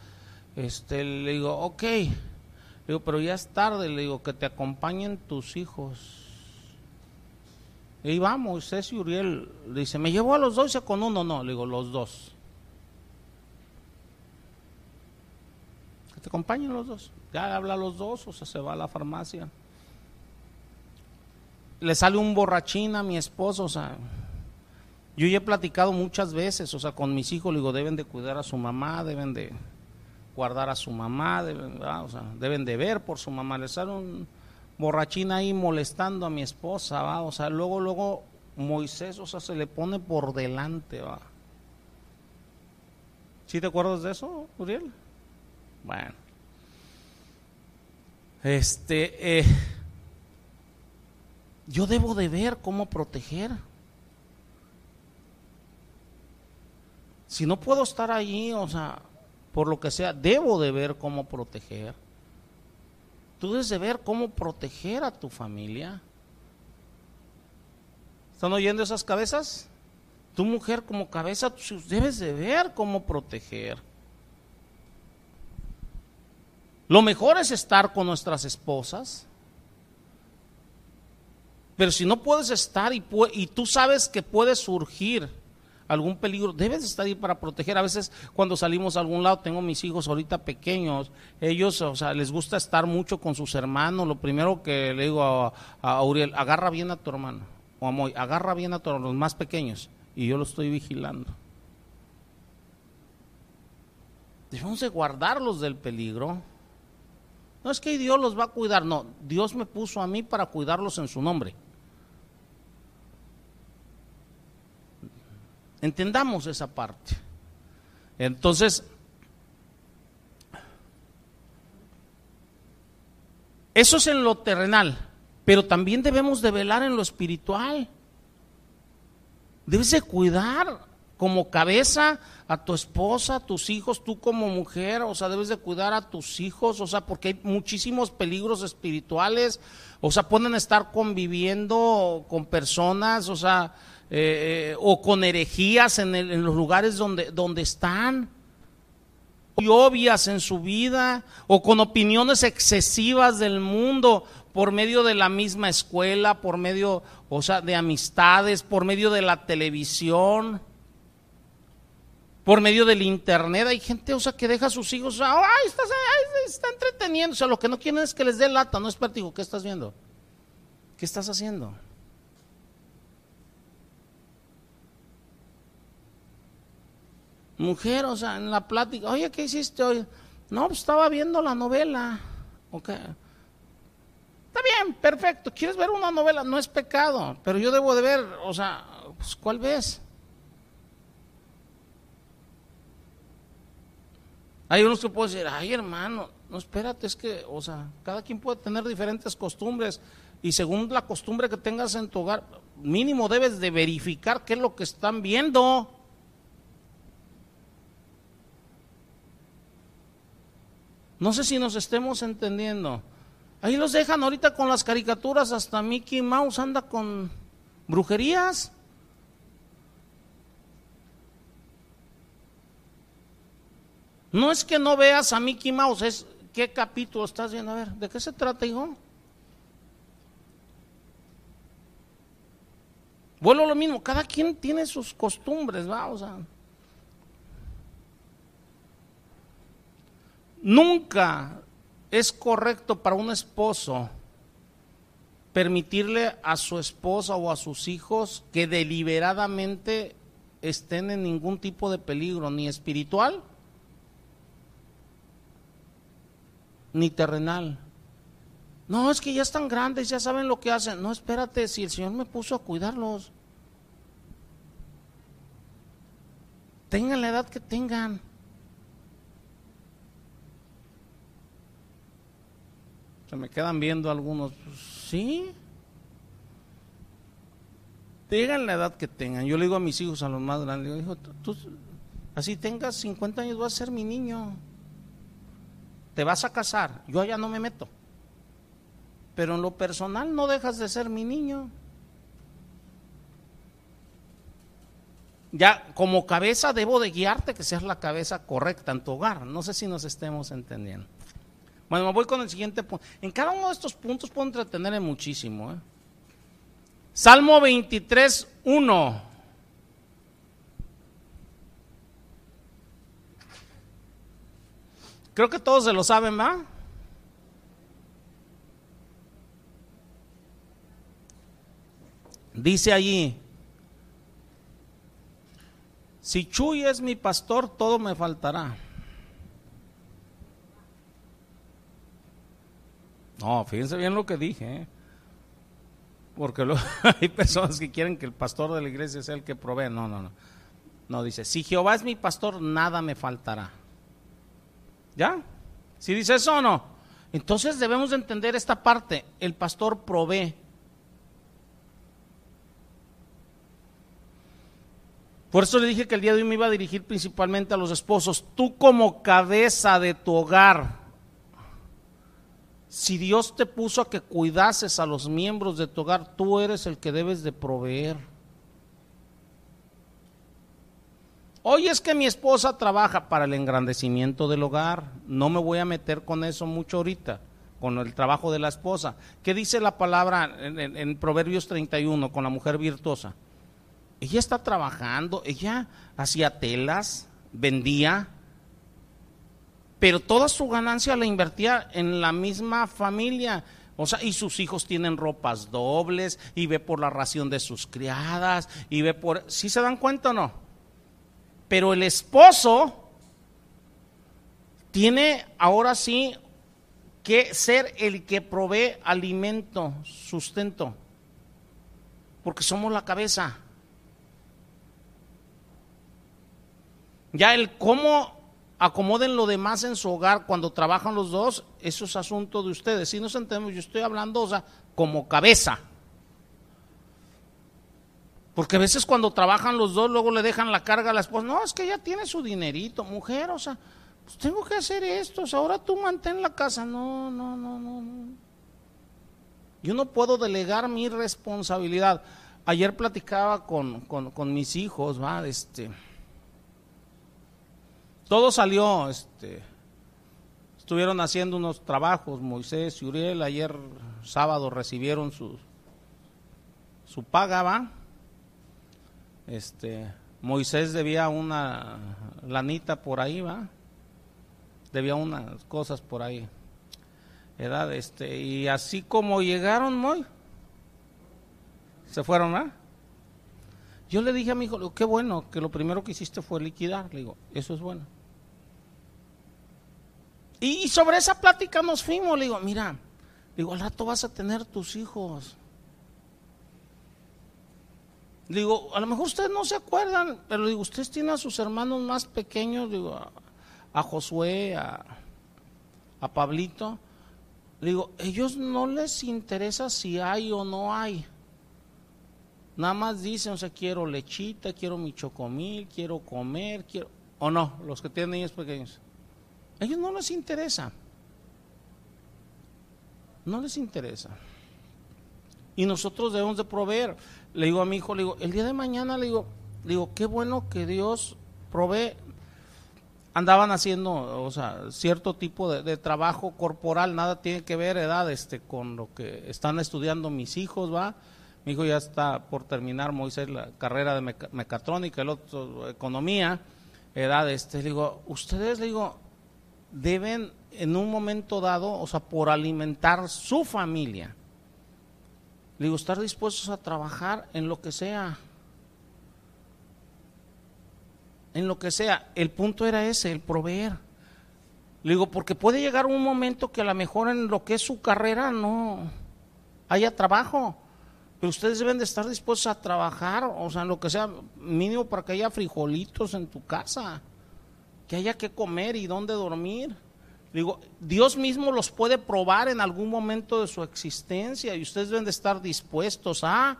este, le digo, ok, le digo, pero ya es tarde, le digo, que te acompañen tus hijos. Y vamos, y Uriel, dice, ¿me llevó a los dos y con uno? No, le digo, los dos. Que te acompañen los dos. Ya habla los dos, o sea, se va a la farmacia le sale un borrachín a mi esposo, o sea, yo ya he platicado muchas veces, o sea, con mis hijos, le digo, deben de cuidar a su mamá, deben de guardar a su mamá, deben, o sea, deben de ver por su mamá. Le sale un borrachín ahí molestando a mi esposa, ¿va? o sea, luego, luego Moisés, o sea, se le pone por delante, va. ¿Sí te acuerdas de eso, Uriel? Bueno. Este, eh, yo debo de ver cómo proteger. Si no puedo estar allí, o sea, por lo que sea, debo de ver cómo proteger. Tú debes de ver cómo proteger a tu familia. ¿Están oyendo esas cabezas? Tu mujer como cabeza, debes de ver cómo proteger. Lo mejor es estar con nuestras esposas pero si no puedes estar y, y tú sabes que puede surgir algún peligro, debes estar ahí para proteger. A veces cuando salimos a algún lado, tengo mis hijos ahorita pequeños, ellos, o sea, les gusta estar mucho con sus hermanos. Lo primero que le digo a, a Uriel, agarra bien a tu hermano, o a Moy, agarra bien a todos los más pequeños, y yo lo estoy vigilando. Debemos de guardarlos del peligro. No es que Dios los va a cuidar, no, Dios me puso a mí para cuidarlos en su nombre. Entendamos esa parte. Entonces, eso es en lo terrenal, pero también debemos de velar en lo espiritual. Debes de cuidar como cabeza a tu esposa, a tus hijos, tú como mujer, o sea, debes de cuidar a tus hijos, o sea, porque hay muchísimos peligros espirituales, o sea, pueden estar conviviendo con personas, o sea, eh, o con herejías en, los lugares donde, donde están, y obvias en su vida, o con opiniones excesivas del mundo por medio de la misma escuela, por medio, o sea, de amistades, por medio de la televisión por medio del internet. Hay gente, o sea, que deja a sus hijos, ay, está, está entreteniendo. O sea, lo que no quieren es que les dé lata, no es práctico. ¿Qué estás viendo? ¿Qué estás haciendo? Mujer, o sea, en la plática, oye, ¿qué hiciste hoy? No, pues estaba viendo la novela. Ok. Está bien, perfecto. ¿Quieres ver una novela? No es pecado, pero yo debo de ver, o sea, pues, ¿cuál ves? Hay unos que pueden decir, ay hermano, no espérate, es que, o sea, cada quien puede tener diferentes costumbres y según la costumbre que tengas en tu hogar, mínimo debes de verificar qué es lo que están viendo. No sé si nos estemos entendiendo. Ahí los dejan ahorita con las caricaturas, hasta Mickey Mouse anda con brujerías. No es que no veas a Mickey Mouse, es qué capítulo estás viendo. A ver, ¿de qué se trata, hijo? Vuelvo lo mismo, cada quien tiene sus costumbres, va, o sea. Nunca es correcto para un esposo permitirle a su esposa o a sus hijos que deliberadamente estén en ningún tipo de peligro, ni espiritual, ni terrenal. No, es que ya están grandes, ya saben lo que hacen. No, espérate, si el Señor me puso a cuidarlos. Tengan la edad que tengan. Se me quedan viendo algunos. sí. Tengan la edad que tengan. Yo le digo a mis hijos, a los más grandes, digo, tú, así tengas 50 años, vas a ser mi niño te vas a casar, yo allá no me meto. Pero en lo personal no dejas de ser mi niño. Ya como cabeza debo de guiarte que seas la cabeza correcta en tu hogar. No sé si nos estemos entendiendo. Bueno, me voy con el siguiente punto. En cada uno de estos puntos puedo entretener muchísimo. ¿eh? Salmo 23, 1. Creo que todos se lo saben, ¿va? Dice allí, si Chuy es mi pastor, todo me faltará. No, fíjense bien lo que dije, ¿eh? porque hay personas que quieren que el pastor de la iglesia sea el que provee. No, no, no. No, dice, si Jehová es mi pastor, nada me faltará. ¿Ya? ¿Si dice eso o no? Entonces debemos entender esta parte. El pastor provee. Por eso le dije que el día de hoy me iba a dirigir principalmente a los esposos. Tú como cabeza de tu hogar, si Dios te puso a que cuidases a los miembros de tu hogar, tú eres el que debes de proveer. Hoy es que mi esposa trabaja para el engrandecimiento del hogar. No me voy a meter con eso mucho ahorita, con el trabajo de la esposa. ¿Qué dice la palabra en, en Proverbios 31 con la mujer virtuosa? Ella está trabajando, ella hacía telas, vendía, pero toda su ganancia la invertía en la misma familia. O sea, y sus hijos tienen ropas dobles, y ve por la ración de sus criadas, y ve por... ¿Sí se dan cuenta o no? Pero el esposo tiene ahora sí que ser el que provee alimento, sustento, porque somos la cabeza. Ya el cómo acomoden lo demás en su hogar cuando trabajan los dos, eso es asunto de ustedes. Si nos entendemos, yo estoy hablando, o sea, como cabeza. Porque a veces cuando trabajan los dos, luego le dejan la carga a la esposa. No, es que ella tiene su dinerito, mujer, o sea, pues tengo que hacer esto, o sea, ahora tú mantén la casa. No, no, no, no, no. Yo no puedo delegar mi responsabilidad. Ayer platicaba con, con, mis hijos, va, este, todo salió, este, estuvieron haciendo unos trabajos, Moisés y Uriel, ayer sábado recibieron su, su paga, va, este, Moisés debía una lanita por ahí, va, debía unas cosas por ahí, edad, este, y así como llegaron, muy, se fueron, ¿ah? Yo le dije a mi hijo, qué bueno, que lo primero que hiciste fue liquidar. Le digo, eso es bueno. Y sobre esa plática nos fuimos. Le digo, mira, digo, al rato vas a tener tus hijos. Digo, a lo mejor ustedes no se acuerdan, pero digo, ustedes tienen a sus hermanos más pequeños, digo, a, Josué, a, a Pablito. Le digo, ellos no les interesa si hay o no hay. Nada más dicen, o sea, quiero lechita, quiero mi chocomil, quiero comer, quiero... O no, los que tienen niños pequeños. Ellos no les interesa. No les interesa. Y nosotros debemos de proveer. Le digo a mi hijo, le digo, el día de mañana le digo, digo, qué bueno que Dios provee. Andaban haciendo, o sea, cierto tipo de, de, trabajo corporal, nada tiene que ver, edad, este, con lo que están estudiando mis hijos, va mi hijo ya está por terminar, Moisés, la carrera de mecatrónica, el otro economía, edad, este, le digo, ustedes, le digo, deben en un momento dado, o sea, por alimentar su familia, digo, estar dispuestos a trabajar en lo que sea. En lo que sea. El punto era ese, el proveer. Le digo, porque puede llegar un momento que a lo mejor en lo que es su carrera no haya trabajo. Pero ustedes deben de estar dispuestos a trabajar, o sea, lo que sea mínimo para que haya frijolitos en tu casa, que haya que comer y dónde dormir. Digo, Dios mismo los puede probar en algún momento de su existencia y ustedes deben de estar dispuestos a...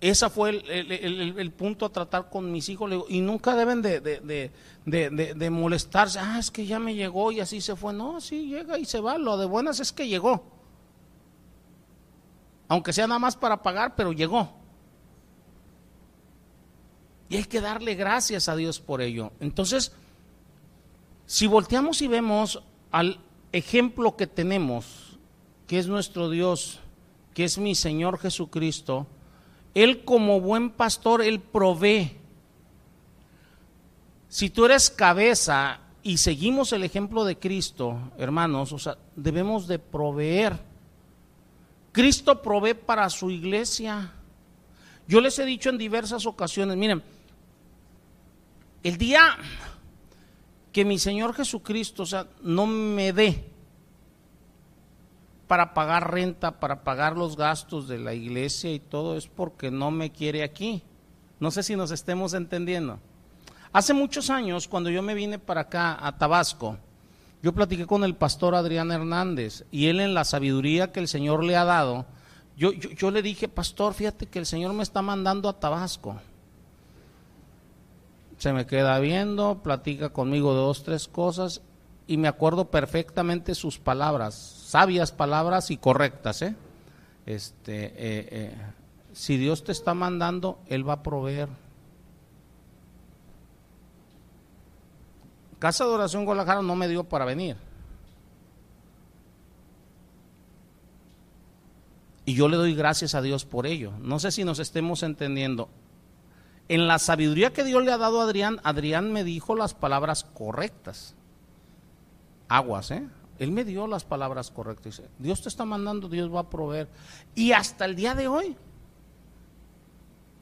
Ese fue el, punto a tratar con mis hijos. y nunca deben de, de, molestarse. Ah, es que ya me llegó y así se fue. No, sí, llega y se va. Lo de buenas es que llegó aunque sea nada más para pagar, pero llegó. Y hay que darle gracias a Dios por ello. Entonces, si volteamos y vemos al ejemplo que tenemos, que es nuestro Dios, que es mi Señor Jesucristo, Él como buen pastor, Él provee. Si tú eres cabeza y seguimos el ejemplo de Cristo, hermanos, o sea, debemos de proveer Cristo provee para su iglesia. Yo les he dicho en diversas ocasiones, miren, el día que mi Señor Jesucristo, sea, no me dé para pagar renta, para pagar los gastos de la iglesia y todo, es porque no me quiere aquí. No sé si nos estemos entendiendo. Hace muchos años, cuando yo me vine para acá, a Tabasco, yo platiqué con el pastor Adrián Hernández y él en la sabiduría que el Señor le ha dado, yo, yo, le dije, pastor, fíjate que el Señor me está mandando a Tabasco. Se me queda viendo, platica conmigo dos, tres cosas y me acuerdo perfectamente sus palabras, sabias palabras y correctas. ¿eh? Este, eh, eh, si Dios te está mandando, Él va a proveer. Casa de Oración Guadalajara no me dio para venir. Y yo le doy gracias a Dios por ello. No sé si nos estemos entendiendo. En la sabiduría que Dios le ha dado a Adrián, Adrián me dijo las palabras correctas. Aguas, ¿eh? Él me dio las palabras correctas. Dice, Dios te está mandando, Dios va a proveer. Y hasta el día de hoy,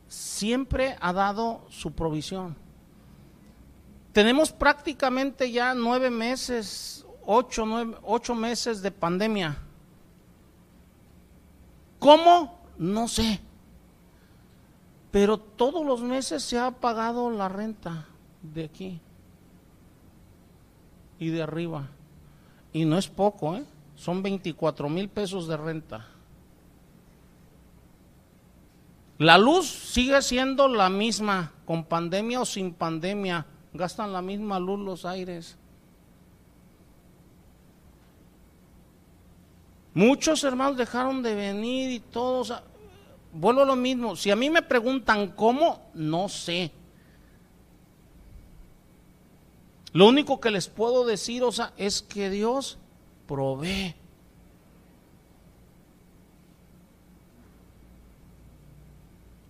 siempre ha dado su provisión. Tenemos prácticamente ya nueve meses, ocho, ocho meses de pandemia. ¿Cómo? No sé. Pero todos los meses se ha pagado la renta de aquí y de arriba. Y no es poco, ¿eh? Son 24 mil pesos de renta. La luz sigue siendo la misma, con pandemia o sin pandemia gastan la misma luz los aires. Muchos hermanos dejaron de venir y todos, vuelvo a lo mismo, si a mí me preguntan cómo, no sé. Lo único que les puedo decir, o sea, es que Dios provee.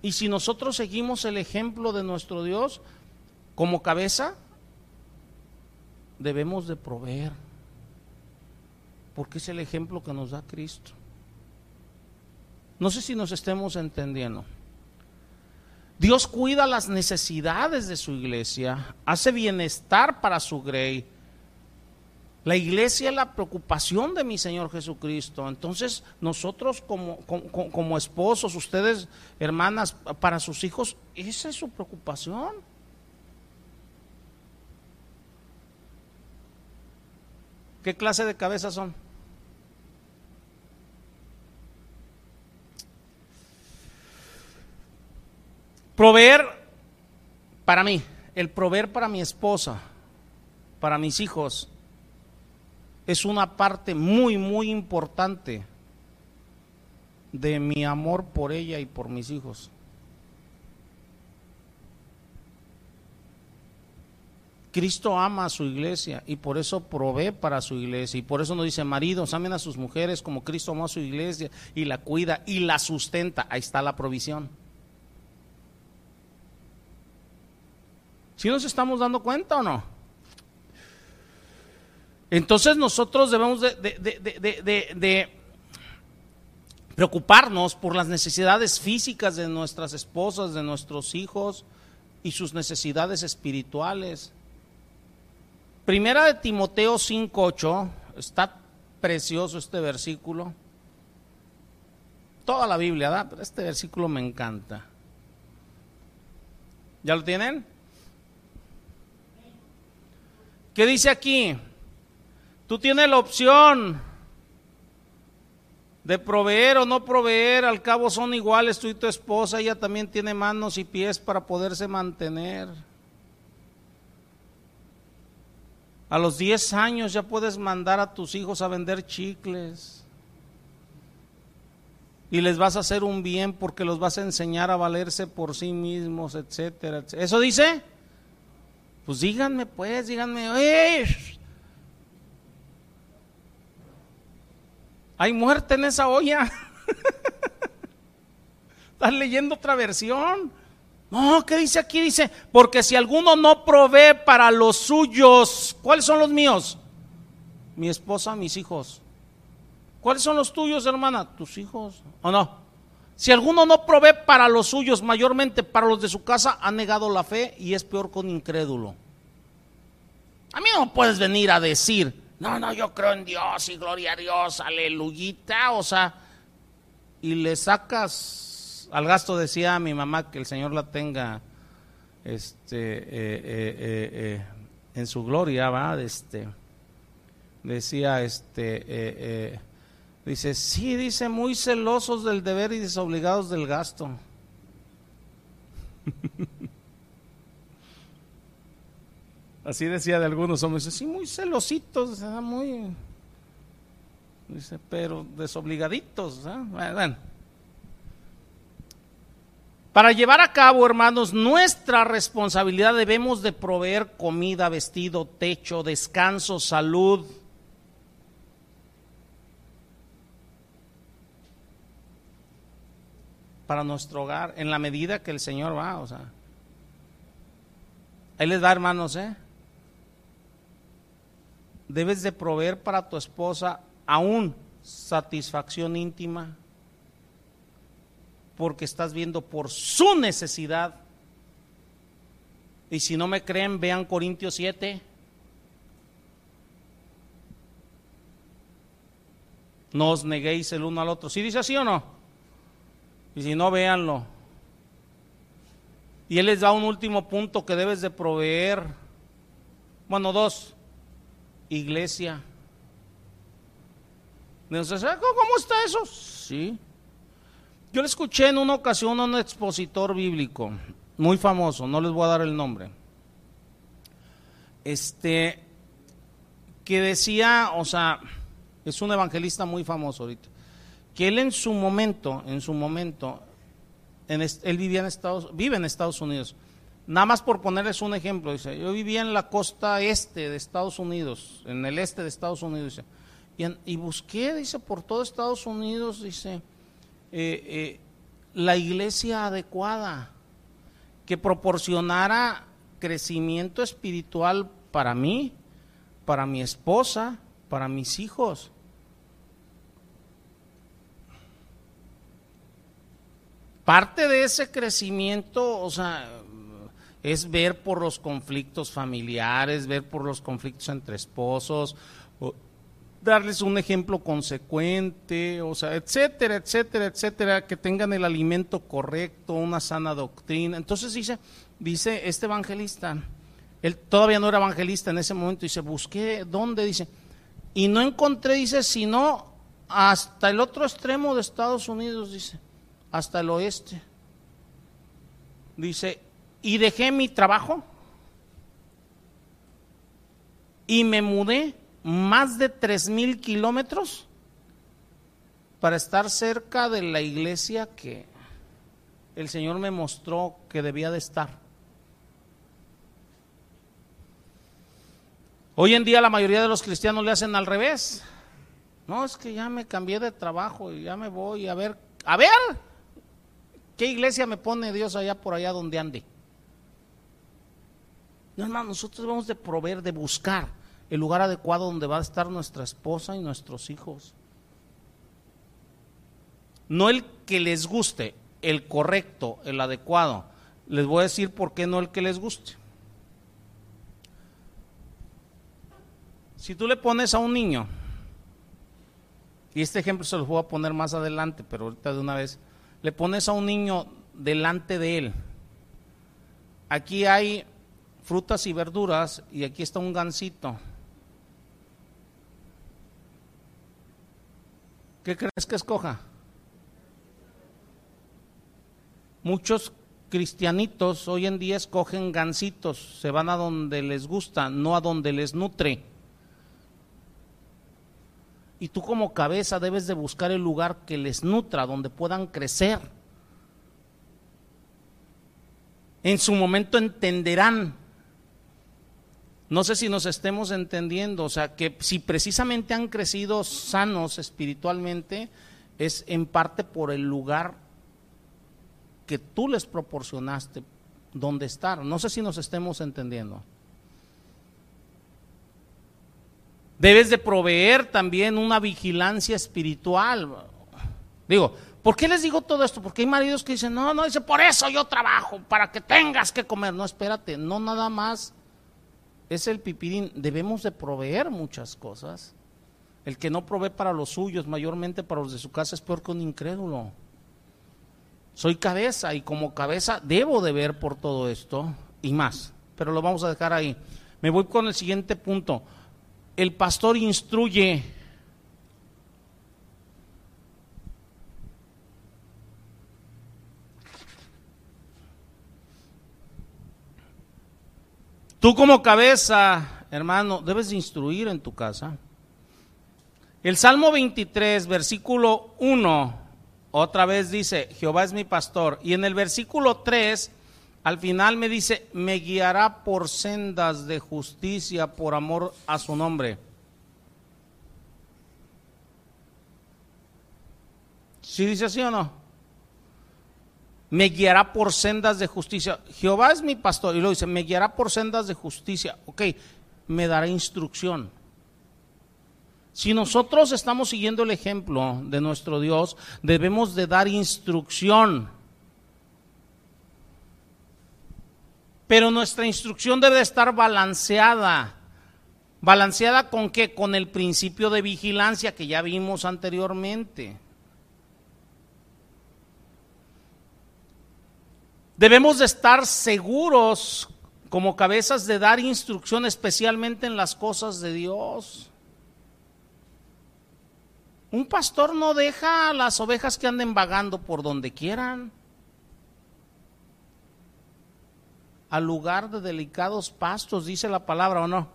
Y si nosotros seguimos el ejemplo de nuestro Dios como cabeza, debemos de proveer, porque es el ejemplo que nos da Cristo. No sé si nos estemos entendiendo. Dios cuida las necesidades de su iglesia, hace bienestar para su grey. La iglesia es la preocupación de mi Señor Jesucristo. Entonces, nosotros como, como, esposos, ustedes, hermanas, para sus hijos, esa es su preocupación. ¿Qué clase de cabezas son? Proveer para mí, el proveer para mi esposa, para mis hijos, es una parte muy, muy importante de mi amor por ella y por mis hijos. Cristo ama a su iglesia y por eso provee para su iglesia. Y por eso nos dice, maridos, amen a sus mujeres como Cristo amó a su iglesia y la cuida y la sustenta. Ahí está la provisión. ¿Sí nos estamos dando cuenta o no? Entonces nosotros debemos de, preocuparnos por las necesidades físicas de nuestras esposas, de nuestros hijos y sus necesidades espirituales. Primera de Timoteo 5.8, está precioso este versículo. Toda la Biblia, ¿verdad? Pero este versículo me encanta. ¿Ya lo tienen? ¿Qué dice aquí? Tú tienes la opción de proveer o no proveer, al cabo son iguales tú y tu esposa, ella también tiene manos y pies para poderse mantener. A los 10 años ya puedes mandar a tus hijos a vender chicles. Y les vas a hacer un bien porque los vas a enseñar a valerse por sí mismos, etcétera. etcétera. ¿Eso dice? Pues díganme, pues, díganme, Hay muerte en esa olla. Estás leyendo otra versión. No, ¿qué dice aquí? Dice, porque si alguno no provee para los suyos, ¿cuáles son los míos? Mi esposa, mis hijos. ¿Cuáles son los tuyos, hermana? Tus hijos. ¿O no? Si alguno no provee para los suyos, mayormente para los de su casa, ha negado la fe y es peor con incrédulo. A mí no puedes venir a decir, no, no, yo creo en Dios y gloria a Dios, aleluyita, o sea, y le sacas al gasto, decía mi mamá, que el Señor la tenga este, eh, eh, eh, en su gloria, va, este, decía, este, dice, sí, dice, muy celosos del deber y desobligados del gasto. Así decía de algunos hombres, sí, muy celositos, muy, dice, pero desobligaditos. Bueno. Para llevar a cabo, hermanos, nuestra responsabilidad debemos de proveer comida, vestido, techo, descanso, salud. Para nuestro hogar, en la medida que el Señor va, o sea. Él les da, hermanos, ¿eh? debes de proveer para tu esposa aún satisfacción íntima, porque estás viendo por su necesidad. Y si no me creen, vean Corintios 7. No os neguéis el uno al otro. ¿Sí dice así o no? Y si no, véanlo. Y él les da un último punto que debes de proveer. Bueno, dos iglesia. ¿cómo está eso? Sí. Yo le escuché en una ocasión a un expositor bíblico, muy famoso, no les voy a dar el nombre. Este, que decía, o sea, es un evangelista muy famoso ahorita, que él en su momento, en su momento, en él vivía en Estados, vive en Estados Unidos. Nada más por ponerles un ejemplo, dice, yo vivía en la costa este de Estados Unidos, en el este de Estados Unidos, y, busqué, dice, por todo Estados Unidos, dice, eh, eh, la iglesia adecuada, que proporcionara crecimiento espiritual para mí, para mi esposa, para mis hijos. Parte de ese crecimiento, o sea, es ver por los conflictos familiares, ver por los conflictos entre esposos, darles un ejemplo consecuente, o sea, etcétera, etcétera, etcétera, que tengan el alimento correcto, una sana doctrina. Entonces dice, dice este evangelista, él todavía no era evangelista en ese momento, dice, busqué dónde, dice, y no encontré, dice, sino hasta el otro extremo de Estados Unidos, dice, hasta el oeste. Dice, y dejé mi trabajo y me mudé más de tres mil kilómetros para estar cerca de la iglesia que el Señor me mostró que debía de estar. Hoy en día la mayoría de los cristianos le hacen al revés. No, es que ya me cambié de trabajo y ya me voy a ver, a ver, ¿qué iglesia me pone Dios allá por allá donde ande? No, hermano, nosotros debemos de proveer, de buscar el lugar adecuado donde va a estar nuestra esposa y nuestros hijos. No el que les guste, el correcto, el adecuado. Les voy a decir por qué no el que les guste. Si tú le pones a un niño, y este ejemplo se los voy a poner más adelante, pero ahorita de una vez, le pones a un niño delante de él. Aquí hay frutas y verduras y aquí está un gansito. ¿Qué crees que escoja? Muchos cristianitos hoy en día escogen gansitos, se van a donde les gusta, no a donde les nutre. Y tú como cabeza debes de buscar el lugar que les nutra, donde puedan crecer. En su momento entenderán. No sé si nos estemos entendiendo, o sea, que si precisamente han crecido sanos espiritualmente, es en parte por el lugar que tú les proporcionaste donde estar. No sé si nos estemos entendiendo. Debes de proveer también una vigilancia espiritual. Digo, ¿por qué les digo todo esto? Porque hay maridos que dicen, no, no, dice, por eso yo trabajo, para que tengas que comer. No, espérate, no nada más es el pipirín. Debemos de proveer muchas cosas. El que no provee para los suyos, mayormente para los de su casa, es peor que un incrédulo. Soy cabeza y como cabeza debo de ver por todo esto y más. Pero lo vamos a dejar ahí. Me voy con el siguiente punto el pastor instruye. Tú como cabeza, hermano, debes instruir en tu casa. El Salmo 23, versículo 1, otra vez dice, Jehová es mi pastor. Y en el versículo 3 al final me dice, me guiará por sendas de justicia por amor a su nombre. ¿Sí dice así o no? Me guiará por sendas de justicia. Jehová es mi pastor. Y lo dice, me guiará por sendas de justicia. Ok, me dará instrucción. Si nosotros estamos siguiendo el ejemplo de nuestro Dios, debemos de dar instrucción. Pero nuestra instrucción debe estar balanceada. ¿Balanceada con qué? Con el principio de vigilancia que ya vimos anteriormente. Debemos de estar seguros como cabezas de dar instrucción especialmente en las cosas de Dios. Un pastor no deja a las ovejas que anden vagando por donde quieran. Al lugar de delicados pastos, dice la palabra o no.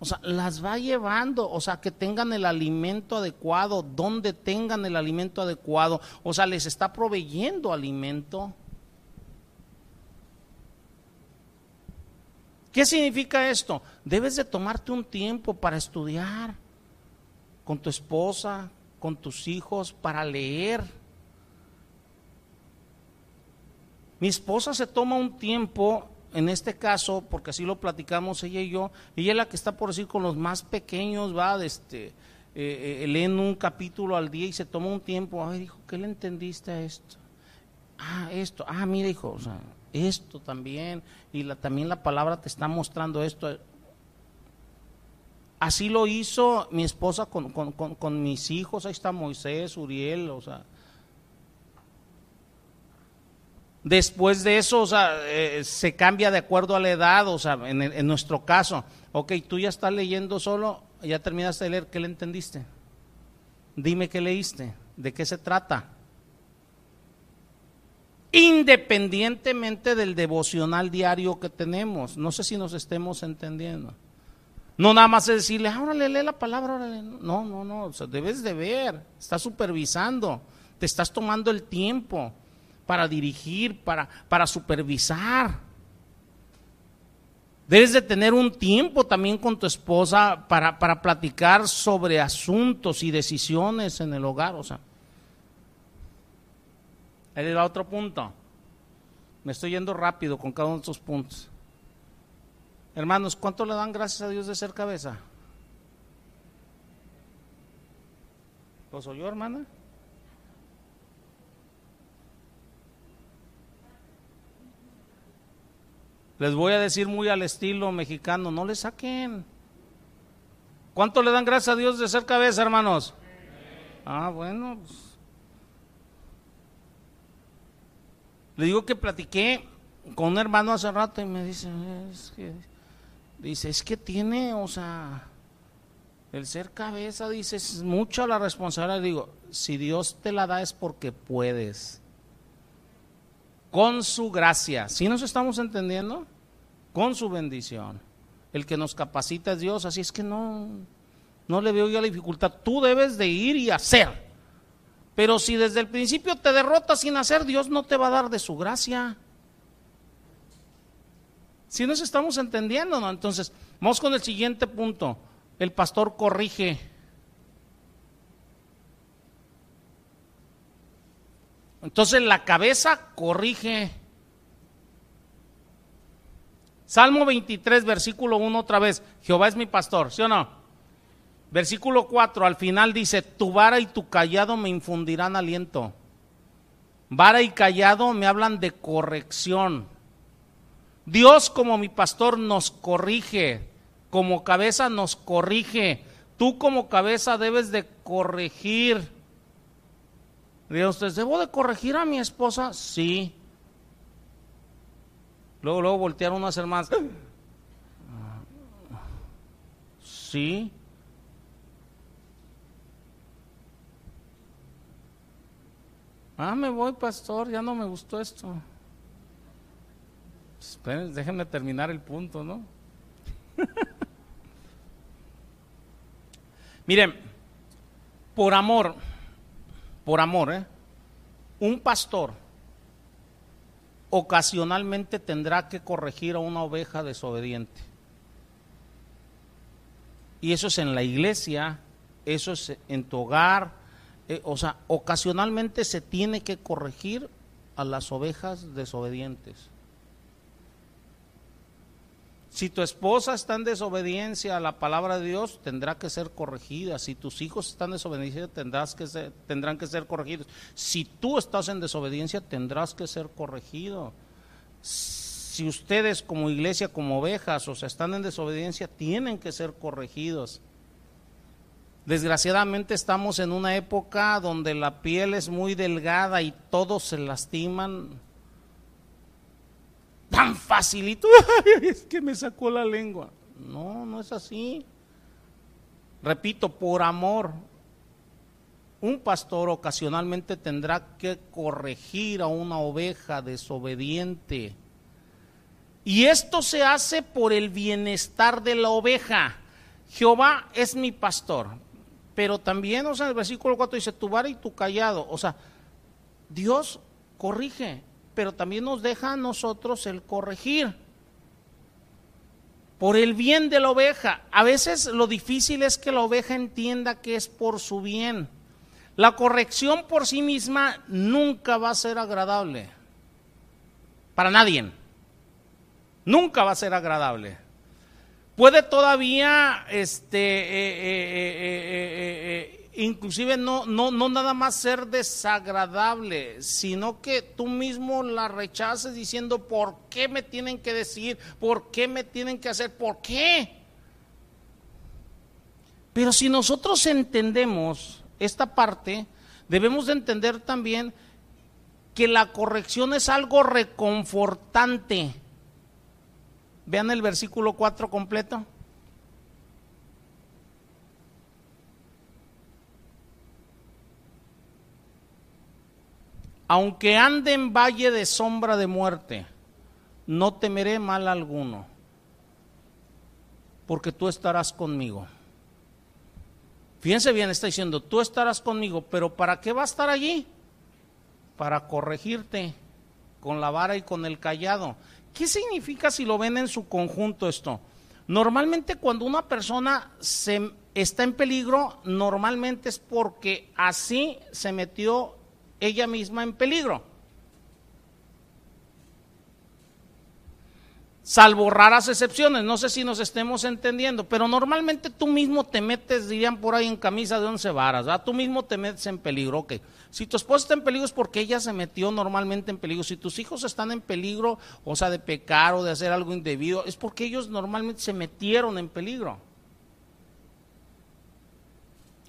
O sea, las va llevando, o sea, que tengan el alimento adecuado, donde tengan el alimento adecuado, o sea, les está proveyendo alimento. ¿Qué significa esto? Debes de tomarte un tiempo para estudiar con tu esposa, con tus hijos, para leer. Mi esposa se toma un tiempo, en este caso, porque así lo platicamos ella y yo, ella es la que está por decir con los más pequeños, va, de este, eh, eh, leen un capítulo al día y se toma un tiempo, ay, dijo, ¿qué le entendiste a esto? Ah, esto, ah, mira, hijo, o sea, esto también, y la, también la palabra te está mostrando esto. Así lo hizo mi esposa con, con, mis hijos, ahí está Moisés, Uriel, o sea. Después de eso, o sea, eh, se cambia de acuerdo a la edad, o sea, en, en, nuestro caso, ok, tú ya estás leyendo solo, ya terminaste de leer, ¿qué le entendiste? Dime qué leíste, de qué se trata independientemente del devocional diario que tenemos. No sé si nos estemos entendiendo. No nada más es decirle, ahora lee la palabra, órale. No, no, no, o sea, debes de ver, estás supervisando, te estás tomando el tiempo para dirigir, para, para supervisar. Debes de tener un tiempo también con tu esposa para, para platicar sobre asuntos y decisiones en el hogar, o sea. Ahí va otro punto. Me estoy yendo rápido con cada uno de estos puntos. Hermanos, ¿cuánto le dan gracias a Dios de ser cabeza? ¿Lo soy yo, hermana? Les voy a decir muy al estilo mexicano, no le saquen. ¿Cuánto le dan gracias a Dios de ser cabeza, hermanos? Ah, bueno, pues Le digo que platiqué con un hermano hace rato y me dice, es que, dice, es que tiene, o sea, el ser cabeza, dice, es mucha la responsabilidad. Digo, si Dios te la da es porque puedes. Con su gracia. ¿Sí nos estamos entendiendo? Con su bendición. El que nos capacita es Dios, así es que no, no le veo yo la dificultad. Tú debes de ir y hacer. Pero si desde el principio te derrotas sin hacer, Dios no te va a dar de su gracia. Si nos estamos entendiendo, ¿no? Entonces, vamos con el siguiente punto. El pastor corrige. Entonces la cabeza corrige. Salmo 23, versículo 1 otra vez. Jehová es mi pastor, ¿sí o no? Versículo 4, al final dice, tu vara y tu callado me infundirán aliento. Vara y callado me hablan de corrección. Dios como mi pastor nos corrige, como cabeza nos corrige. Tú como cabeza debes de corregir. Dios, ¿debo de corregir a mi esposa? Sí. Luego, luego voltearon unas hermanas. Sí. Ah, me voy, pastor, ya no me gustó esto. Esperen, déjenme terminar el punto, ¿no? Miren, por amor, por amor, ¿eh? un pastor ocasionalmente tendrá que corregir a una oveja desobediente. Y eso es en la iglesia, eso es en tu hogar, eh, o sea, ocasionalmente se tiene que corregir a las ovejas desobedientes. Si tu esposa está en desobediencia a la palabra de Dios, tendrá que ser corregida. Si tus hijos están en desobediencia, tendrás que tendrán que ser corregidos. Si tú estás en desobediencia, tendrás que ser corregido. Si ustedes como iglesia, como ovejas, o sea, están en desobediencia, tienen que ser corregidos. Desgraciadamente estamos en una época donde la piel es muy delgada y todos se lastiman tan facilito. es que me sacó la lengua. No, no es así. Repito, por amor, un pastor ocasionalmente tendrá que corregir a una oveja desobediente. Y esto se hace por el bienestar de la oveja. Jehová es mi pastor. Pero también, o sea, en el versículo 4 dice, tu vara y tu callado. O sea, Dios corrige, pero también nos deja a nosotros el corregir. Por el bien de la oveja. A veces lo difícil es que la oveja entienda que es por su bien. La corrección por sí misma nunca va a ser agradable. Para nadie. Nunca va a ser agradable puede todavía, este, eh, eh, eh, inclusive no, no, no nada más ser desagradable, sino que tú mismo la rechaces diciendo, ¿por qué me tienen que decir? ¿Por qué me tienen que hacer? ¿Por qué? Pero si nosotros entendemos esta parte, debemos de entender también que la corrección es algo reconfortante Vean el versículo 4 completo. Aunque ande en valle de sombra de muerte, no temeré mal alguno, porque tú estarás conmigo. Fíjense bien, está diciendo, tú estarás conmigo, pero ¿para qué va a estar allí? Para corregirte con la vara y con el callado. ¿Qué significa si lo ven en su conjunto esto? Normalmente cuando una persona se está en peligro, normalmente es porque así se metió ella misma en peligro. Salvo raras excepciones, no sé si nos estemos entendiendo, pero normalmente tú mismo te metes, dirían por ahí, en camisa de once varas, ¿verdad? Tú mismo te metes en peligro, ok. Si tu esposa está en peligro es porque ella se metió normalmente en peligro. Si tus hijos están en peligro, o sea, de pecar o de hacer algo indebido, es porque ellos normalmente se metieron en peligro.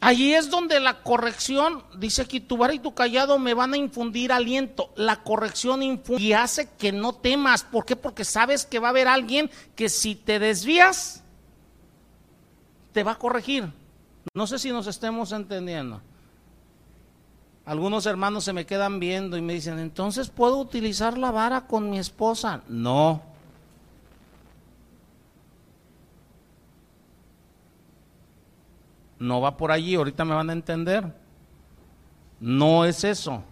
Allí es donde la corrección, dice aquí, tu vara y tu callado me van a infundir aliento. La corrección infunde y hace que no temas. ¿Por qué? Porque sabes que va a haber alguien que si te desvías, te va a corregir. No sé si nos estemos entendiendo. Algunos hermanos se me quedan viendo y me dicen, entonces puedo utilizar la vara con mi esposa. No. No va por allí, ahorita me van a entender. No es eso.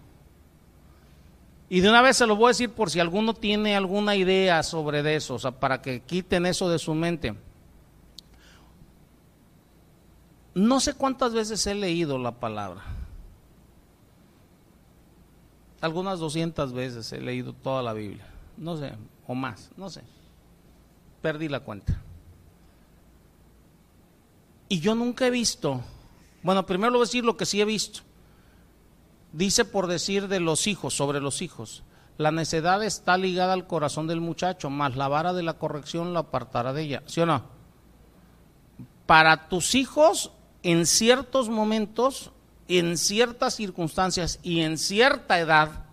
Y de una vez se lo voy a decir por si alguno tiene alguna idea sobre eso, o sea, para que quiten eso de su mente. No sé cuántas veces he leído la palabra algunas 200 veces he leído toda la Biblia, no sé, o más, no sé. Perdí la cuenta. Y yo nunca he visto, bueno, primero lo voy a decir lo que sí he visto. Dice por decir de los hijos, sobre los hijos. La necedad está ligada al corazón del muchacho, más la vara de la corrección la apartará de ella. ¿Sí o no? Para tus hijos, en ciertos momentos, en ciertas circunstancias y en cierta edad,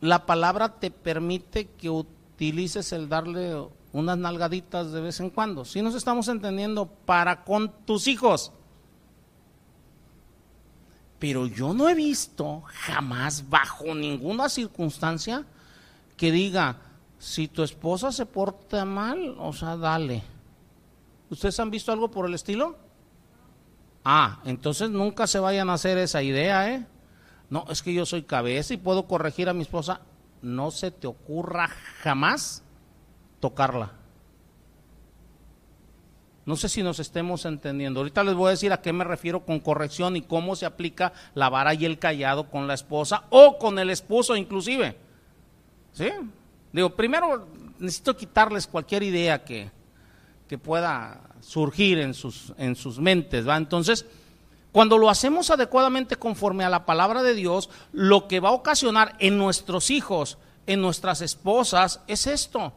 la palabra te permite que utilices el darle unas nalgaditas de vez en cuando. Si nos estamos entendiendo, para con tus hijos. Pero yo no he visto jamás, bajo ninguna circunstancia, que diga, si tu esposa se porta mal, o sea, dale. ¿Ustedes han visto algo por el estilo? Ah, entonces nunca se vayan a hacer esa idea, ¿eh? No, es que yo soy cabeza y puedo corregir a mi esposa. No se te ocurra jamás tocarla. No sé si nos estemos entendiendo. Ahorita les voy a decir a qué me refiero con corrección y cómo se aplica la vara y el callado con la esposa o con el esposo inclusive. ¿Sí? Digo, primero necesito quitarles cualquier idea que, que pueda surgir en sus, en sus mentes, ¿va? Entonces, cuando lo hacemos adecuadamente conforme a la palabra de Dios, lo que va a ocasionar en nuestros hijos, en nuestras esposas, es esto.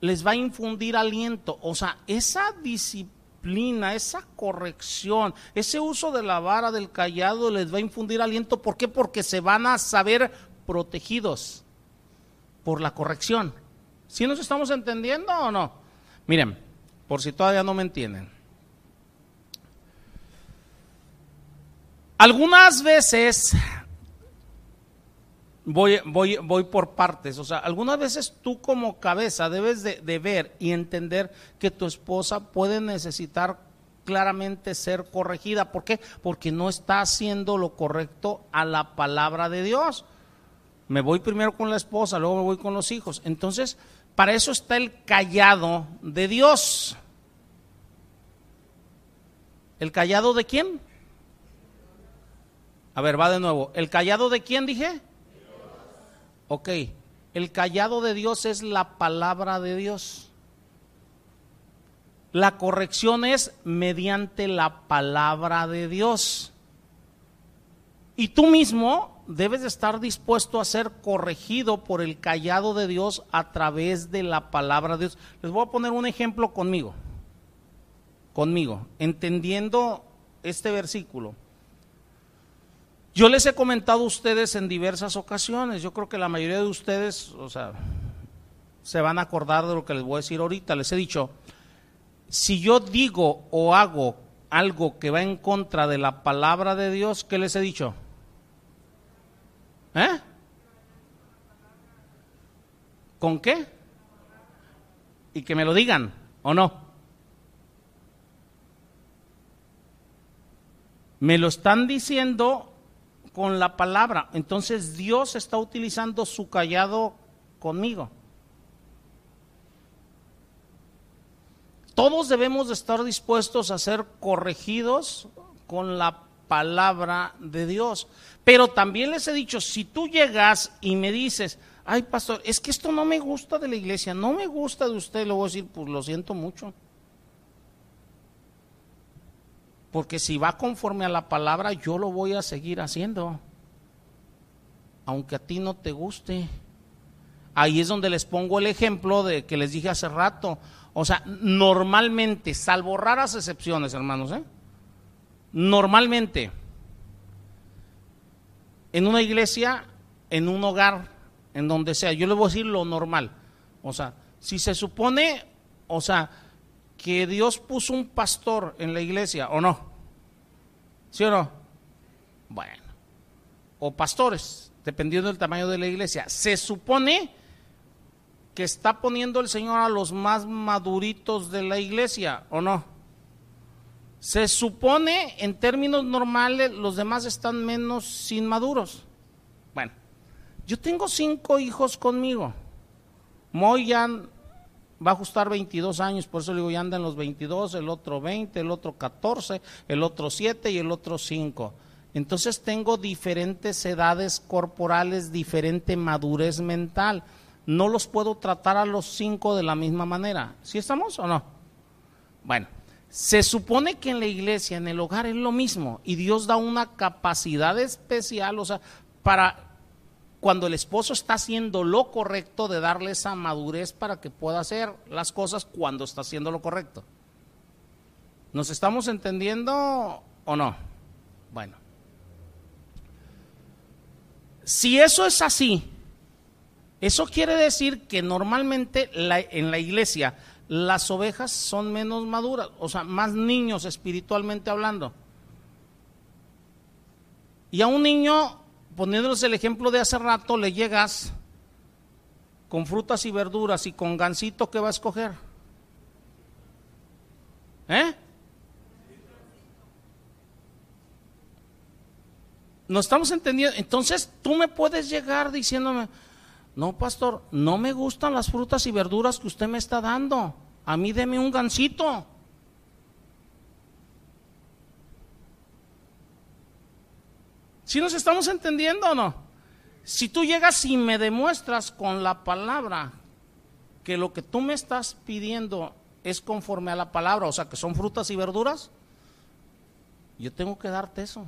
Les va a infundir aliento. O sea, esa disciplina, esa corrección, ese uso de la vara del callado les va a infundir aliento. ¿Por qué? Porque se van a saber protegidos por la corrección. ¿Sí nos estamos entendiendo o no? Miren, por si todavía no me entienden. Algunas veces voy, voy, voy por partes. O sea, algunas veces tú como cabeza debes de, de ver y entender que tu esposa puede necesitar claramente ser corregida. ¿Por qué? Porque no está haciendo lo correcto a la palabra de Dios. Me voy primero con la esposa, luego me voy con los hijos. Entonces, para eso está el callado de Dios. ¿El callado de quién? A ver, va de nuevo. ¿El callado de quién dije? Ok. El callado de Dios es la palabra de Dios. La corrección es mediante la palabra de Dios. Y tú mismo debes de estar dispuesto a ser corregido por el callado de Dios a través de la palabra de Dios. Les voy a poner un ejemplo conmigo. Conmigo, entendiendo este versículo. Yo les he comentado a ustedes en diversas ocasiones, yo creo que la mayoría de ustedes, o sea, se van a acordar de lo que les voy a decir ahorita. Les he dicho, si yo digo o hago algo que va en contra de la palabra de Dios, ¿qué les he dicho? ¿Eh? ¿Con qué? Y que me lo digan, ¿o no? Me lo están diciendo con la palabra. Entonces Dios está utilizando su callado conmigo. Todos debemos de estar dispuestos a ser corregidos con la palabra de Dios. Pero también les he dicho, si tú llegas y me dices, ay pastor, es que esto no me gusta de la iglesia, no me gusta de usted, le voy a decir, pues lo siento mucho. Porque si va conforme a la palabra, yo lo voy a seguir haciendo. Aunque a ti no te guste. Ahí es donde les pongo el ejemplo de que les dije hace rato. O sea, normalmente, salvo raras excepciones, hermanos, ¿eh? normalmente, en una iglesia, en un hogar, en donde sea, yo le voy a decir lo normal. O sea, si se supone, o sea, que Dios puso un pastor en la iglesia, ¿o no? ¿Sí o no? Bueno, o pastores, dependiendo del tamaño de la iglesia. Se supone que está poniendo el Señor a los más maduritos de la iglesia, ¿o no? Se supone, en términos normales, los demás están menos inmaduros. Bueno, yo tengo cinco hijos conmigo. Moy ya va a ajustar 22 años, por eso le digo, ya anda en los 22, el otro 20, el otro 14, el otro 7 y el otro 5. Entonces tengo diferentes edades corporales, diferente madurez mental no los puedo tratar a los cinco de la misma manera. ¿Sí estamos o no? Bueno, se supone que en la iglesia, en el hogar es lo mismo y Dios da una capacidad especial, o sea, para cuando el esposo está haciendo lo correcto de darle esa madurez para que pueda hacer las cosas cuando está haciendo lo correcto. ¿Nos estamos entendiendo o no? Bueno. Si eso es así, eso quiere decir que normalmente en la iglesia las ovejas son menos maduras, o sea, más niños espiritualmente hablando. Y a un niño, poniéndoles el ejemplo de hace rato, le llegas con frutas y verduras y con gansito, ¿qué va a escoger? ¿Eh? ¿No estamos entendiendo? Entonces tú me puedes llegar diciéndome, no, pastor, no me gustan las frutas y verduras que usted me está dando. A mí deme un gansito. ¿Si nos estamos entendiendo o no? Si tú llegas y me demuestras con la palabra que lo que tú me estás pidiendo es conforme a la palabra, o sea, que son frutas y verduras, yo tengo que darte eso.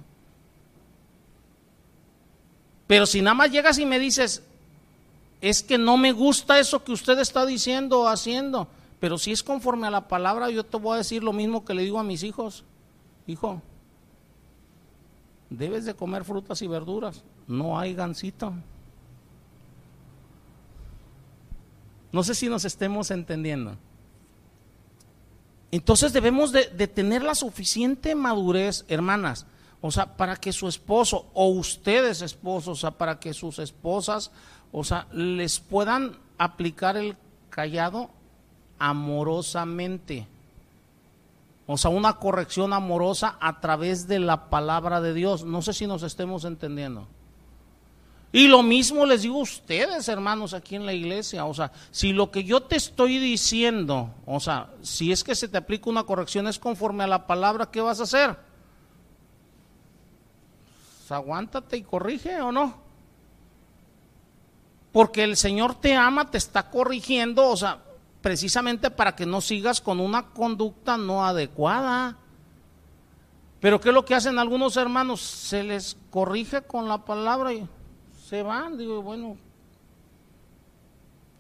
Pero si nada más llegas y me dices, es que no me gusta eso que usted está diciendo o haciendo, pero si es conforme a la palabra, yo te voy a decir lo mismo que le digo a mis hijos. Hijo, debes de comer frutas y verduras, no hay gansito. No sé si nos estemos entendiendo. Entonces debemos de, de tener la suficiente madurez, hermanas. o sea, para que su esposo o ustedes esposos, o sea, para que sus esposas, o sea, les puedan aplicar el callado amorosamente. O sea, una corrección amorosa a través de la palabra de Dios. No sé si nos estemos entendiendo. Y lo mismo les digo a ustedes, hermanos, aquí en la iglesia. O sea, si lo que yo te estoy diciendo, o sea, si es que se te aplica una corrección es conforme a la palabra, ¿qué vas a hacer? Pues, aguántate y corrige o no. Porque el Señor te ama, te está corrigiendo, o sea, precisamente para que no sigas con una conducta no adecuada. Pero ¿qué es lo que hacen algunos hermanos? Se les corrige con la palabra y se van, digo, bueno,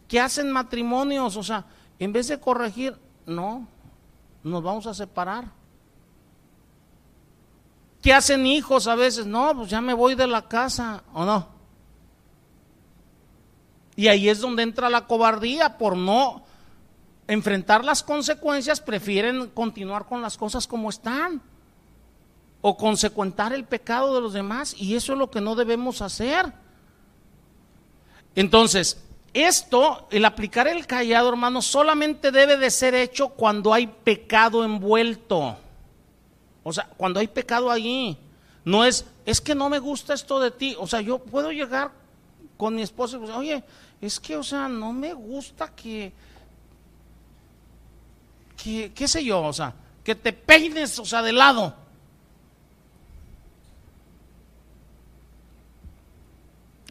¿qué hacen matrimonios? O sea, en vez de corregir, no, nos vamos a separar. ¿Qué hacen hijos a veces? No, pues ya me voy de la casa, ¿o no? Y ahí es donde entra la cobardía por no enfrentar las consecuencias, prefieren continuar con las cosas como están o consecuentar el pecado de los demás y eso es lo que no debemos hacer. Entonces, esto, el aplicar el callado, hermano, solamente debe de ser hecho cuando hay pecado envuelto. O sea, cuando hay pecado allí. No es, es que no me gusta esto de ti. O sea, yo puedo llegar con mi esposa y decir, oye, es que, o sea, no me gusta que, que, qué sé yo, o sea, que te peines, o sea, de lado.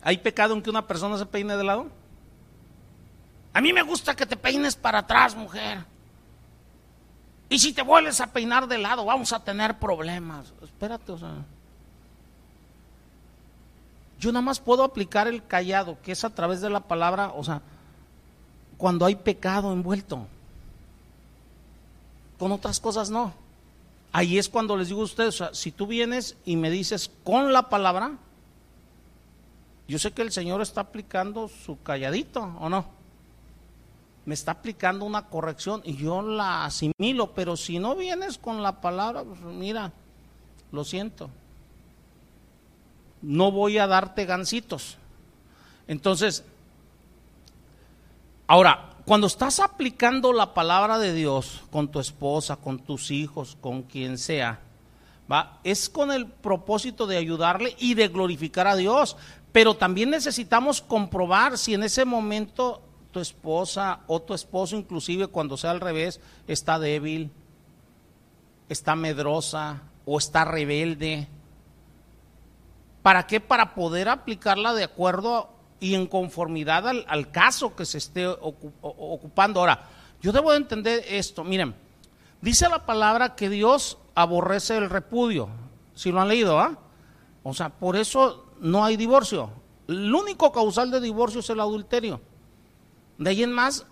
¿Hay pecado en que una persona se peine de lado? A mí me gusta que te peines para atrás, mujer. Y si te vuelves a peinar de lado, vamos a tener problemas. Espérate, o sea. Yo nada más puedo aplicar el callado, que es a través de la palabra, o sea, cuando hay pecado envuelto. Con otras cosas no. Ahí es cuando les digo a ustedes, si tú vienes y me dices con la palabra, yo sé que el Señor está aplicando su calladito, ¿o no? Me está aplicando una corrección y yo la asimilo, pero si no vienes con la palabra, pues mira, lo siento. No voy a darte gancitos. Entonces, ahora, cuando estás aplicando la palabra de Dios con tu esposa, con tus hijos, con quien sea, ¿va? Es con el propósito de ayudarle y de glorificar a Dios. Pero también necesitamos comprobar si en ese momento tu esposa o tu esposo, inclusive cuando sea al revés, está débil, está medrosa o está rebelde. ¿Para qué? Para poder aplicarla de acuerdo y en conformidad al, caso que se esté ocupando. Ahora, yo debo de entender esto. Miren, dice la palabra que Dios aborrece el repudio. Si lo han leído, ¿ah? O sea, por eso no hay divorcio. El único causal de divorcio es el adulterio. De ahí en más,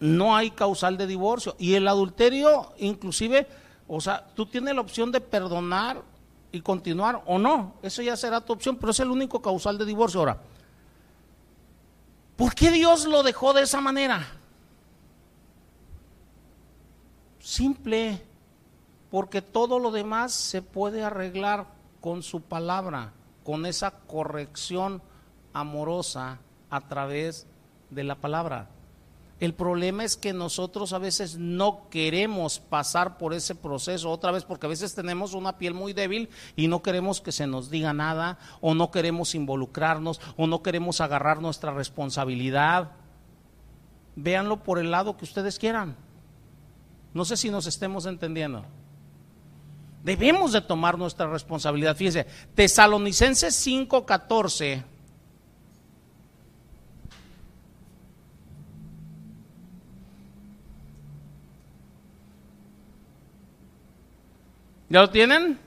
no hay causal de divorcio. Y el adulterio, inclusive, o sea, tú tienes la opción de perdonar y continuar o no. Eso ya será tu opción, pero es el único causal de divorcio. Ahora, ¿por qué Dios lo dejó de esa manera? Simple, porque todo lo demás se puede arreglar con su palabra con esa corrección amorosa a través de la palabra. El problema es que nosotros a veces no queremos pasar por ese proceso otra vez porque a veces tenemos una piel muy débil y no queremos que se nos diga nada o no queremos involucrarnos o no queremos agarrar nuestra responsabilidad. Véanlo por el lado que ustedes quieran. No sé si nos estemos entendiendo. Debemos de tomar nuestra responsabilidad. Fíjense, Tesalonicenses 5:14. ¿Ya lo tienen?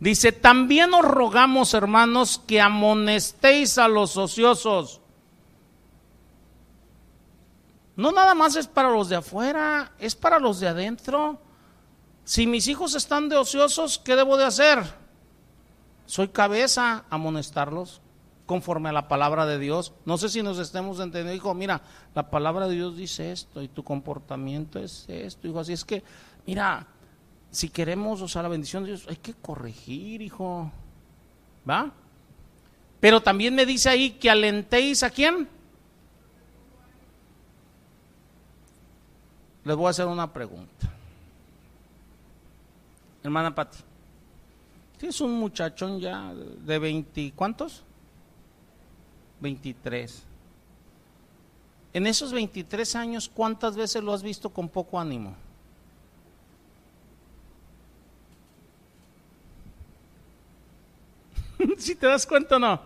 Dice, también os rogamos, hermanos, que amonestéis a los ociosos. No nada más es para los de afuera, es para los de adentro. Si mis hijos están de ociosos, ¿qué debo de hacer? Soy cabeza, amonestarlos conforme a la palabra de Dios. No sé si nos estemos entendiendo, hijo, mira, la palabra de Dios dice esto y tu comportamiento es esto, hijo, así es que, mira, si queremos, o sea, la bendición de Dios, hay que corregir, hijo. ¿Va? Pero también me dice ahí que alentéis a quién. Les voy a hacer una pregunta. Hermana Pati, tienes un muchachón ya de 20, ¿cuántos? 23. En esos 23 años, ¿cuántas veces lo has visto con poco ánimo? si te das cuenta o no.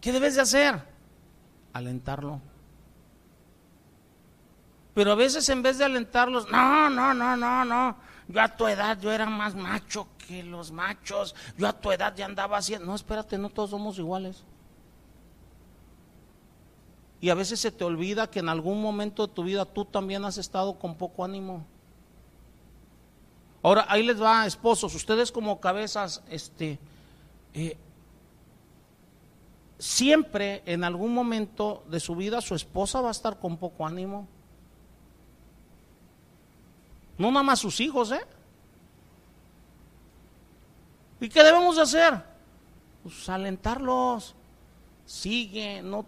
¿Qué debes de hacer? Alentarlo. Pero a veces en vez de alentarlos, no, no, no, no, no. Yo a tu edad yo era más macho que los machos. Yo a tu edad ya andaba haciendo. No, espérate, no todos somos iguales. Y a veces se te olvida que en algún momento de tu vida tú también has estado con poco ánimo. Ahora, ahí les va, esposos, ustedes como cabezas, este, eh, siempre en algún momento de su vida su esposa va a estar con poco ánimo. No nada más sus hijos, ¿eh? ¿Y qué debemos hacer? Pues alentarlos. Sigue, no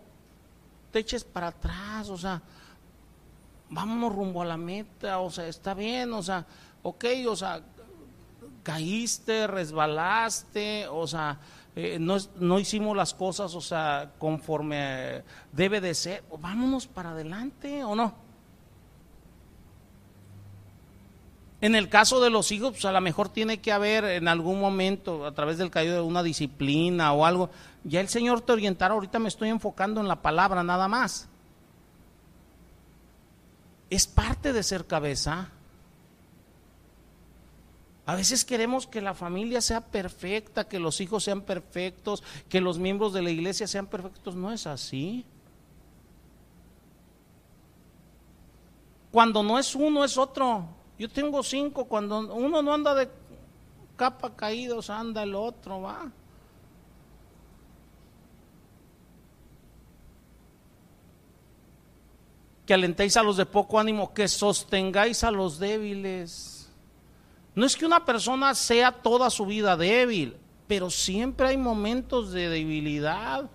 te eches para atrás, o sea, vámonos rumbo a la meta, o sea, está bien, o sea, ok, o sea, caíste, resbalaste, o sea, eh, no, hicimos las cosas, o sea, conforme debe de ser, vámonos para adelante o no. En el caso de los hijos, pues a lo mejor tiene que haber en algún momento, a través del caído de una disciplina o algo, ya el Señor te orientará, ahorita me estoy enfocando en la palabra nada más. Es parte de ser cabeza. A veces queremos que la familia sea perfecta, que los hijos sean perfectos, que los miembros de la iglesia sean perfectos. No es así. Cuando no es uno, es otro. Yo tengo cinco. Cuando uno no anda de capa caídos, anda el otro, va. Que alentéis a los de poco ánimo, que sostengáis a los débiles. No es que una persona sea toda su vida débil, pero siempre hay momentos de debilidad.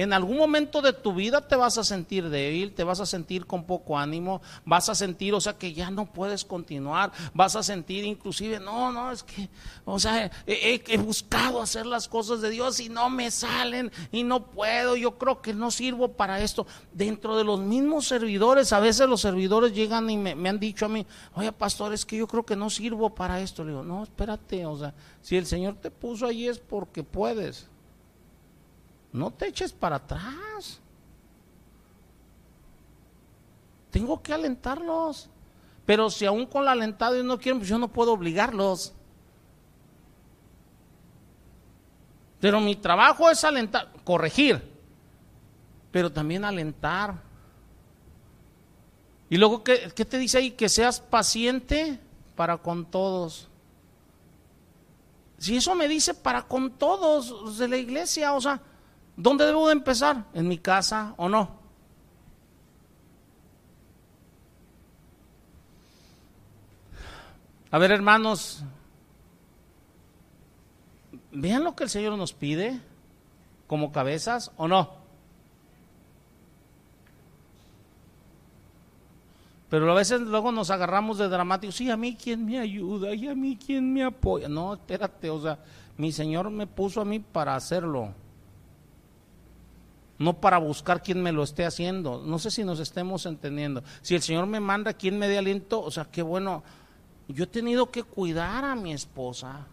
En algún momento de tu vida te vas a sentir débil, te vas a sentir con poco ánimo, vas a sentir, o sea, que ya no puedes continuar, vas a sentir inclusive, no, no, es que, o sea, he, buscado hacer las cosas de Dios y no me salen y no puedo, yo creo que no sirvo para esto. Dentro de los mismos servidores, a veces los servidores llegan y me, me han dicho a mí, oye, pastor, es que yo creo que no sirvo para esto. Le digo, no, espérate, o sea, si el Señor te puso allí es porque puedes no te eches para atrás. Tengo que alentarlos. Pero si aún con la alentada ellos no quieren, pues yo no puedo obligarlos. Pero mi trabajo es alentar, corregir, pero también alentar. Y luego, ¿qué, ¿qué, te dice ahí? Que seas paciente para con todos. Si eso me dice para con todos de la iglesia, o sea, ¿Dónde debo de empezar? ¿En mi casa o no? A ver, hermanos, vean lo que el Señor nos pide como cabezas o no. Pero a veces luego nos agarramos de dramáticos, sí, a mí quién me ayuda y a mí quién me apoya. No, espérate, o sea, mi Señor me puso a mí para hacerlo no para buscar quién me lo esté haciendo. No sé si nos estemos entendiendo. Si el Señor me manda quien me dé aliento, o sea, qué bueno. Yo he tenido que cuidar a mi esposa,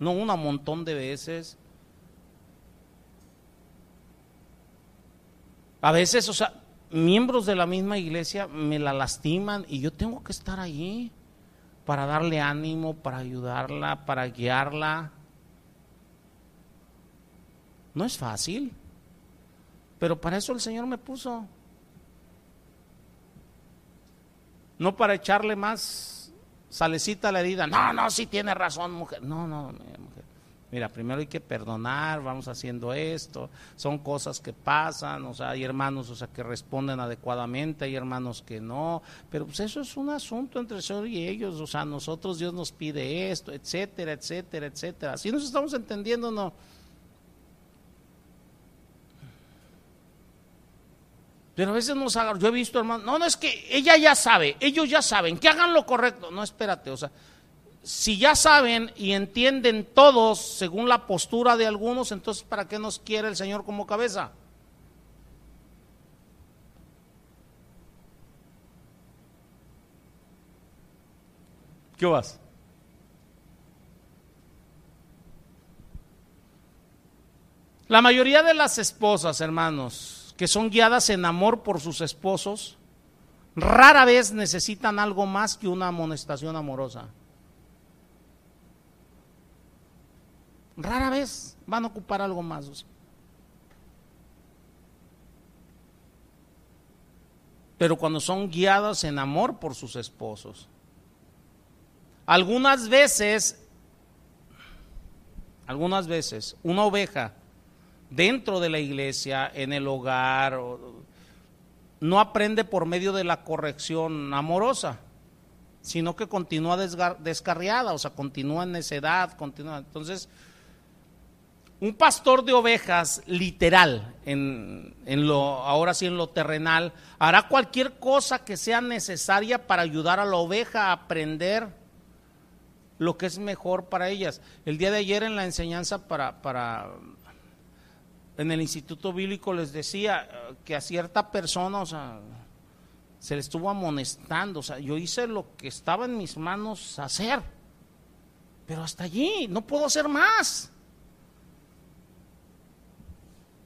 no un montón de veces. A veces, o sea, miembros de la misma iglesia me la lastiman y yo tengo que estar allí para darle ánimo, para ayudarla, para guiarla. No es fácil. Pero para eso el Señor me puso. No para echarle más salecita a la herida. No, no, sí tiene razón, mujer. No, no, mujer. Mira, primero hay que perdonar, vamos haciendo esto, son cosas que pasan, o sea, hay hermanos, o sea, que responden adecuadamente, hay hermanos que no, pero pues eso es un asunto entre Señor y ellos, o sea, nosotros Dios nos pide esto, etcétera, etcétera, etcétera. Si nos estamos entendiendo, no. Pero a veces nos agarran, yo he visto hermanos, no, no es que ella ya sabe, ellos ya saben, que hagan lo correcto. No, espérate, o sea, si ya saben y entienden todos según la postura de algunos, entonces ¿para qué nos quiere el Señor como cabeza? ¿Qué vas? La mayoría de las esposas, hermanos, que son guiadas en amor por sus esposos, rara vez necesitan algo más que una amonestación amorosa. Rara vez van a ocupar algo más. Pero cuando son guiadas en amor por sus esposos. Algunas veces, algunas veces, una oveja dentro de la iglesia, en el hogar, no aprende por medio de la corrección amorosa, sino que continúa descarriada, o sea, continúa en necedad, continúa. Entonces, un pastor de ovejas, literal, en, en, lo, ahora sí en lo terrenal, hará cualquier cosa que sea necesaria para ayudar a la oveja a aprender lo que es mejor para ellas. El día de ayer en la enseñanza para, para en el Instituto Bíblico les decía eh, que a cierta persona, o sea, se le estuvo amonestando, o sea, yo hice lo que estaba en mis manos hacer, pero hasta allí, no puedo hacer más.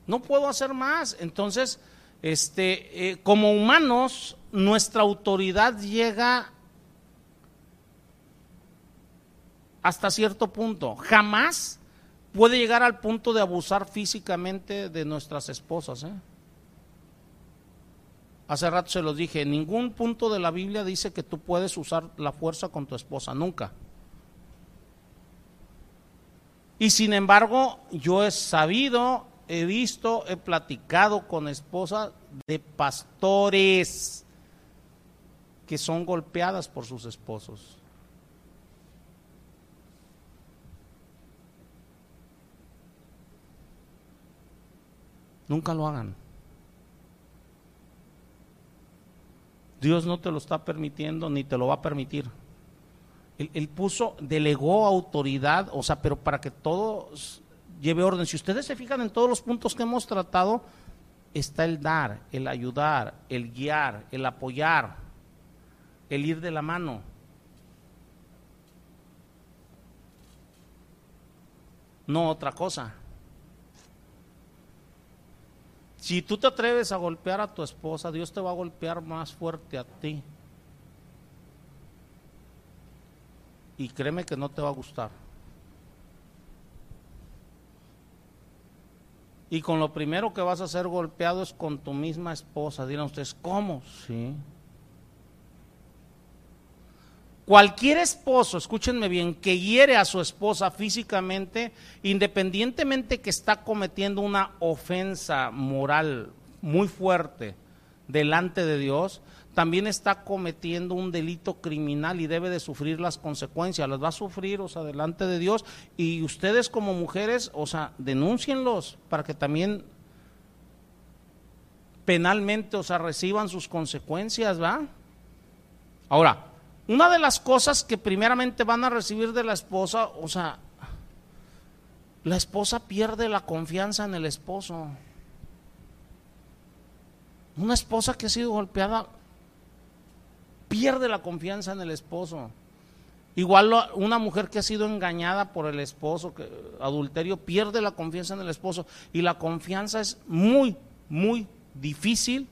No puedo hacer más. Entonces, este, eh, como humanos, nuestra autoridad llega hasta cierto punto. Jamás puede llegar al punto de abusar físicamente de nuestras esposas. ¿eh? Hace rato se los dije, en ningún punto de la Biblia dice que tú puedes usar la fuerza con tu esposa, nunca. Y sin embargo, yo he sabido, he visto, he platicado con esposas de pastores que son golpeadas por sus esposos. Nunca lo hagan. Dios no te lo está permitiendo ni te lo va a permitir. Él, puso, delegó autoridad, o sea, pero para que todo lleve orden. Si ustedes se fijan en todos los puntos que hemos tratado, está el dar, el ayudar, el guiar, el apoyar, el ir de la mano. No otra cosa. Si tú te atreves a golpear a tu esposa, Dios te va a golpear más fuerte a ti. Y créeme que no te va a gustar. Y con lo primero que vas a ser golpeado es con tu misma esposa. Dirán ustedes, ¿cómo? Sí. Cualquier esposo, escúchenme bien, que hiere a su esposa físicamente, independientemente que está cometiendo una ofensa moral muy fuerte delante de Dios, también está cometiendo un delito criminal y debe de sufrir las consecuencias, las va a sufrir, o sea, delante de Dios. Y ustedes como mujeres, o sea, denúncienlos para que también penalmente, o sea, reciban sus consecuencias, ¿va? Ahora, una de las cosas que primeramente van a recibir de la esposa, o sea, la esposa pierde la confianza en el esposo. Una esposa que ha sido golpeada pierde la confianza en el esposo. Igual una mujer que ha sido engañada por el esposo, que adulterio, pierde la confianza en el esposo. Y la confianza es muy, muy difícil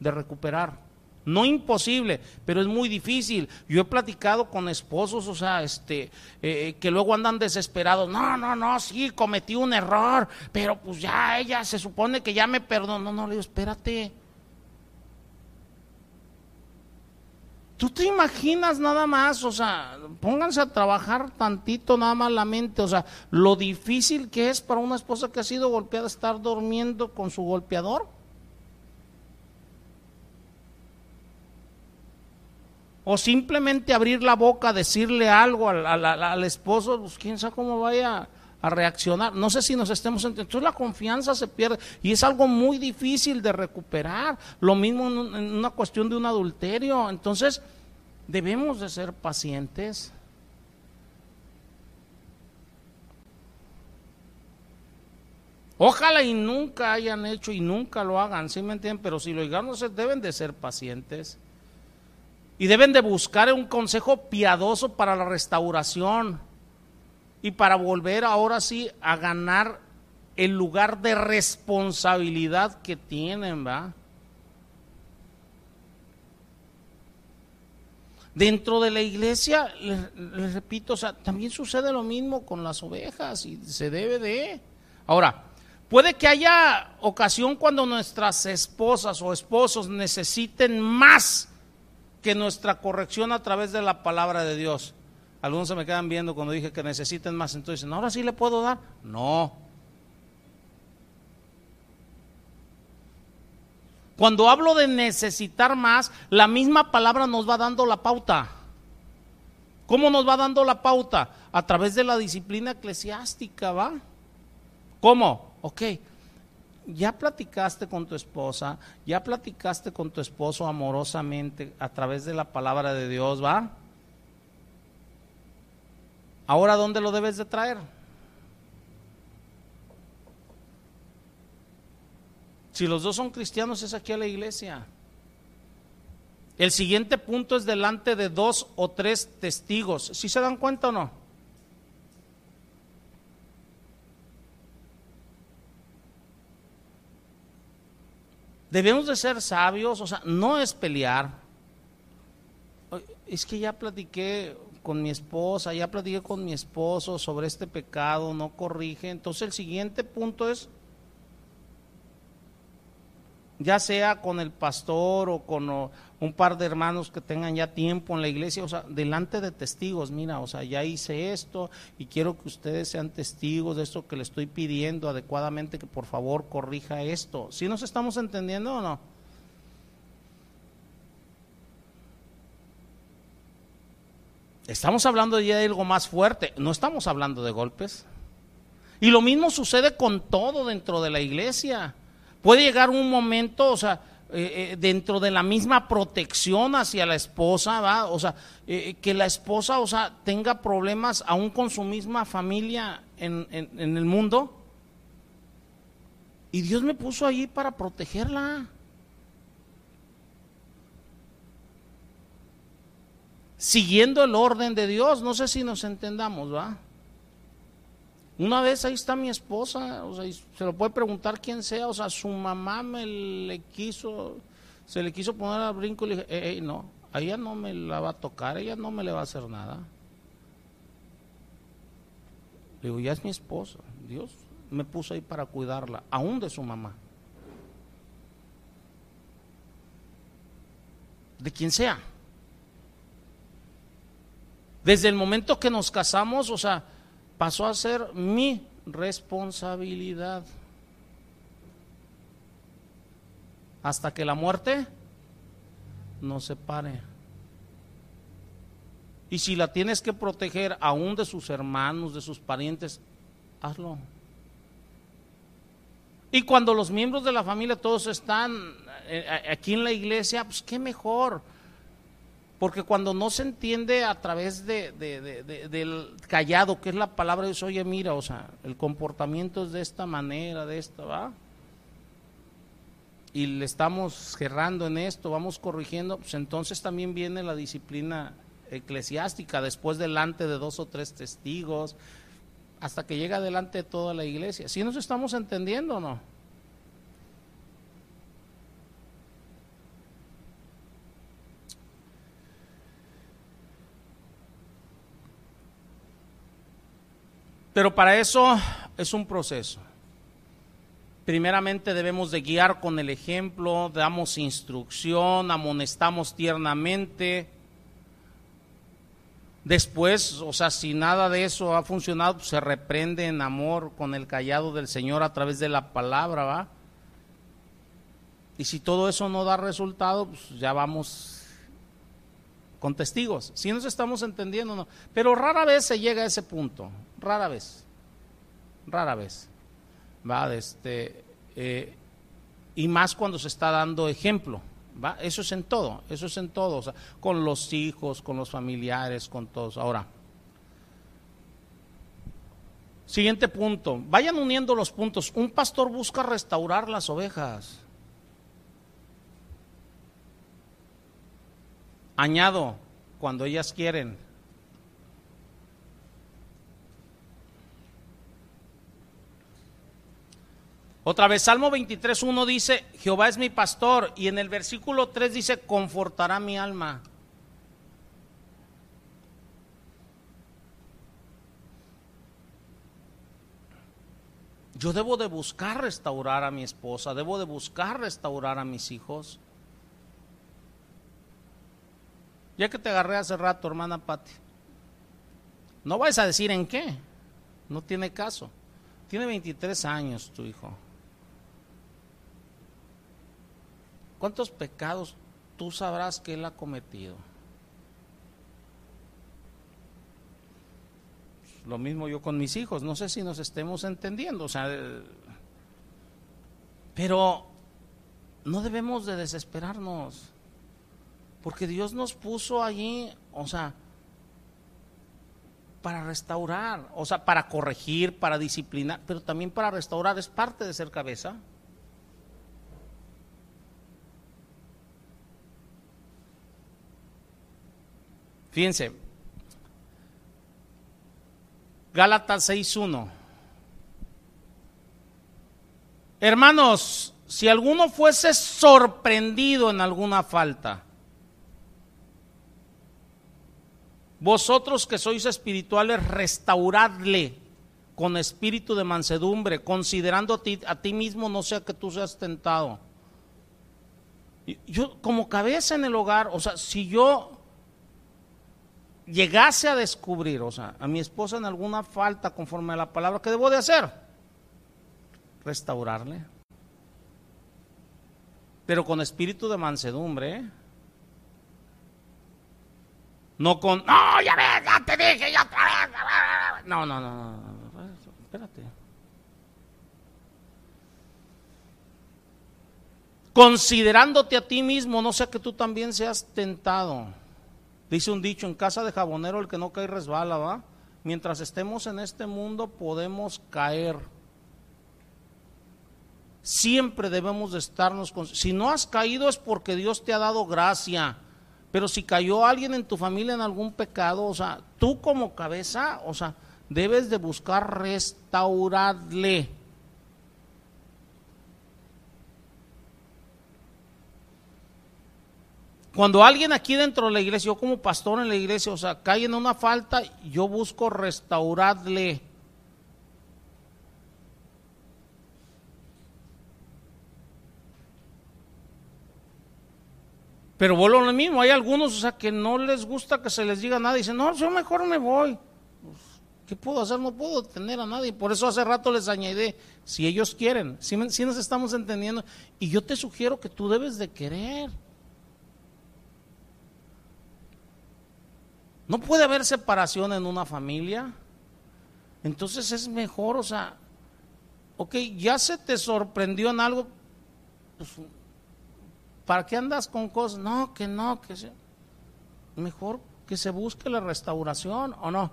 de recuperar. No imposible, pero es muy difícil. Yo he platicado con esposos, o sea, este, eh, que luego andan desesperados. No, no, no, sí, cometí un error, pero pues ya ella se supone que ya me perdonó. No, no, le digo, espérate. ¿Tú te imaginas nada más? O sea, pónganse a trabajar tantito nada más la mente. O sea, lo difícil que es para una esposa que ha sido golpeada estar durmiendo con su golpeador. O simplemente abrir la boca, decirle algo al, esposo, pues quién sabe cómo vaya a reaccionar. No sé si nos estemos entendiendo. Entonces la confianza se pierde y es algo muy difícil de recuperar. Lo mismo en una cuestión de un adulterio. Entonces debemos de ser pacientes. Ojalá y nunca hayan hecho y nunca lo hagan, ¿sí me entienden? Pero si lo llegaron deben de ser pacientes. Y deben de buscar un consejo piadoso para la restauración y para volver ahora sí a ganar el lugar de responsabilidad que tienen, ¿va? Dentro de la iglesia, les, repito, o sea, también sucede lo mismo con las ovejas y se debe de. Ahora, puede que haya ocasión cuando nuestras esposas o esposos necesiten más que nuestra corrección a través de la palabra de Dios. Algunos se me quedan viendo cuando dije que necesiten más, entonces dicen, ahora sí le puedo dar. No. Cuando hablo de necesitar más, la misma palabra nos va dando la pauta. ¿Cómo nos va dando la pauta? A través de la disciplina eclesiástica, ¿va? ¿Cómo? Ok, ya platicaste con tu esposa, ya platicaste con tu esposo amorosamente a través de la palabra de Dios, ¿va? Ahora, ¿dónde lo debes de traer? Si los dos son cristianos, es aquí a la iglesia. El siguiente punto es delante de dos o tres testigos. ¿Sí se dan cuenta o no? Debemos de ser sabios, o sea, no es pelear. Es que ya platiqué, con mi esposa, ya platiqué con mi esposo sobre este pecado, no corrige. Entonces el siguiente punto es, ya sea con el pastor o con un par de hermanos que tengan ya tiempo en la iglesia, o sea, delante de testigos, mira, o sea, ya hice esto y quiero que ustedes sean testigos de esto que le estoy pidiendo adecuadamente, que por favor corrija esto. ¿Sí nos estamos entendiendo o no? Estamos hablando ya de algo más fuerte, no estamos hablando de golpes. Y lo mismo sucede con todo dentro de la iglesia. Puede llegar un momento, o sea, eh, eh, dentro de la misma protección hacia la esposa, ¿va? O sea, eh, que la esposa, o sea, tenga problemas aún con su misma familia en, en el mundo. Y Dios me puso allí para protegerla. siguiendo el orden de Dios. No sé si nos entendamos, ¿va? Una vez ahí está mi esposa, o sea, se lo puede preguntar quién sea, o sea, su mamá me le quiso, se le quiso poner al brinco y le dije, no, a ella no me la va a tocar, ella no me le va a hacer nada. Le digo, ya es mi esposa, Dios me puso ahí para cuidarla, aún de su mamá. De quien sea. Desde el momento que nos casamos, o sea, pasó a ser mi responsabilidad. Hasta que la muerte nos separe. Y si la tienes que proteger aún de sus hermanos, de sus parientes, hazlo. Y cuando los miembros de la familia todos están eh, aquí en la iglesia, pues qué mejor porque cuando no se entiende a través de, del callado, que es la palabra de Dios, oye, mira, o sea, el comportamiento es de esta manera, de esta, ¿va? Y le estamos cerrando en esto, vamos corrigiendo, pues entonces también viene la disciplina eclesiástica, después delante de dos o tres testigos, hasta que llega delante de toda la iglesia. ¿Sí nos estamos entendiendo o no? Pero para eso es un proceso. Primeramente debemos de guiar con el ejemplo, damos instrucción, amonestamos tiernamente, Después, o sea, si nada de eso ha funcionado, pues se reprende en amor con el callado del Señor a través de la palabra, ¿va? Y si todo eso no da resultado, pues ya vamos con testigos. Si nos estamos entendiendo, no. Pero rara vez se llega a ese punto, rara vez, rara vez. ¿Va? Este, eh, y más cuando se está dando ejemplo. ¿va? Eso es en todo, eso es en todo, o sea, con los hijos, con los familiares, con todos. Ahora, siguiente punto, vayan uniendo los puntos. Un pastor busca restaurar las ovejas. Añado, cuando ellas quieren. Otra vez, Salmo 23.1 dice, Jehová es mi pastor, y en el versículo 3 dice, confortará mi alma. Yo debo de buscar restaurar a mi esposa, debo de buscar restaurar a mis hijos. Ya que te agarré hace rato, hermana Patti. No vais a decir en qué. No tiene caso. Tiene 23 años tu hijo. ¿Cuántos pecados tú sabrás que él ha cometido? Lo mismo yo con mis hijos. No sé si nos estemos entendiendo. O sea, pero no debemos de desesperarnos. Porque Dios nos puso allí, o sea, para restaurar, o sea, para corregir, para disciplinar, pero también para restaurar, es parte de ser cabeza. Fíjense, Gálatas 6.1. Hermanos, si alguno fuese sorprendido en alguna falta, Vosotros que sois espirituales, restauradle con espíritu de mansedumbre, considerando a ti, a ti mismo, no sea que tú seas tentado. Yo, como cabeza en el hogar, o sea, si yo llegase a descubrir, o sea, a mi esposa en alguna falta conforme a la palabra, ¿qué debo de hacer? Restaurarle. Pero con espíritu de mansedumbre, ¿eh? No con, no, ya ves, ya te dije, ya No, no, no, no, espérate. Considerándote a ti mismo, no sea que tú también seas tentado. Dice un dicho, en casa de jabonero el que no cae resbala, ¿va? Mientras estemos en este mundo podemos caer. Siempre debemos de estarnos con... Si no has caído es porque Dios te ha dado gracia pero si cayó alguien en tu familia en algún pecado, o sea, tú como cabeza, o sea, debes de buscar restaurarle. Cuando alguien aquí dentro de la iglesia, yo como pastor en la iglesia, o sea, cae en una falta, yo busco restaurarle. Pero vuelvo a lo mismo, hay algunos, o sea, que no les gusta que se les diga nada dicen, no, yo mejor me voy. Pues, ¿Qué puedo hacer? No puedo tener a nadie. Por eso hace rato les añadí, si ellos quieren, si, nos estamos entendiendo. Y yo te sugiero que tú debes de querer. No puede haber separación en una familia. Entonces es mejor, o sea, ok, ya se te sorprendió en algo, pues ¿Para qué andas con cosas? No, que no, que se... mejor que se busque la restauración o no.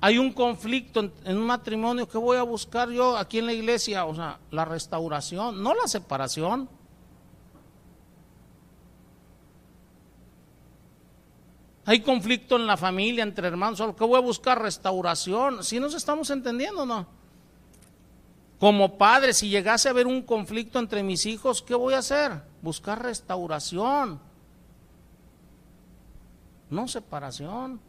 Hay un conflicto en, un matrimonio que voy a buscar yo aquí en la iglesia, o sea, la restauración, no la separación. Hay conflicto en la familia entre hermanos, ¿qué voy a buscar? Restauración. Si nos estamos entendiendo, ¿no? Como padre, si llegase a haber un conflicto entre mis hijos, ¿qué voy a hacer? Buscar restauración, no separación.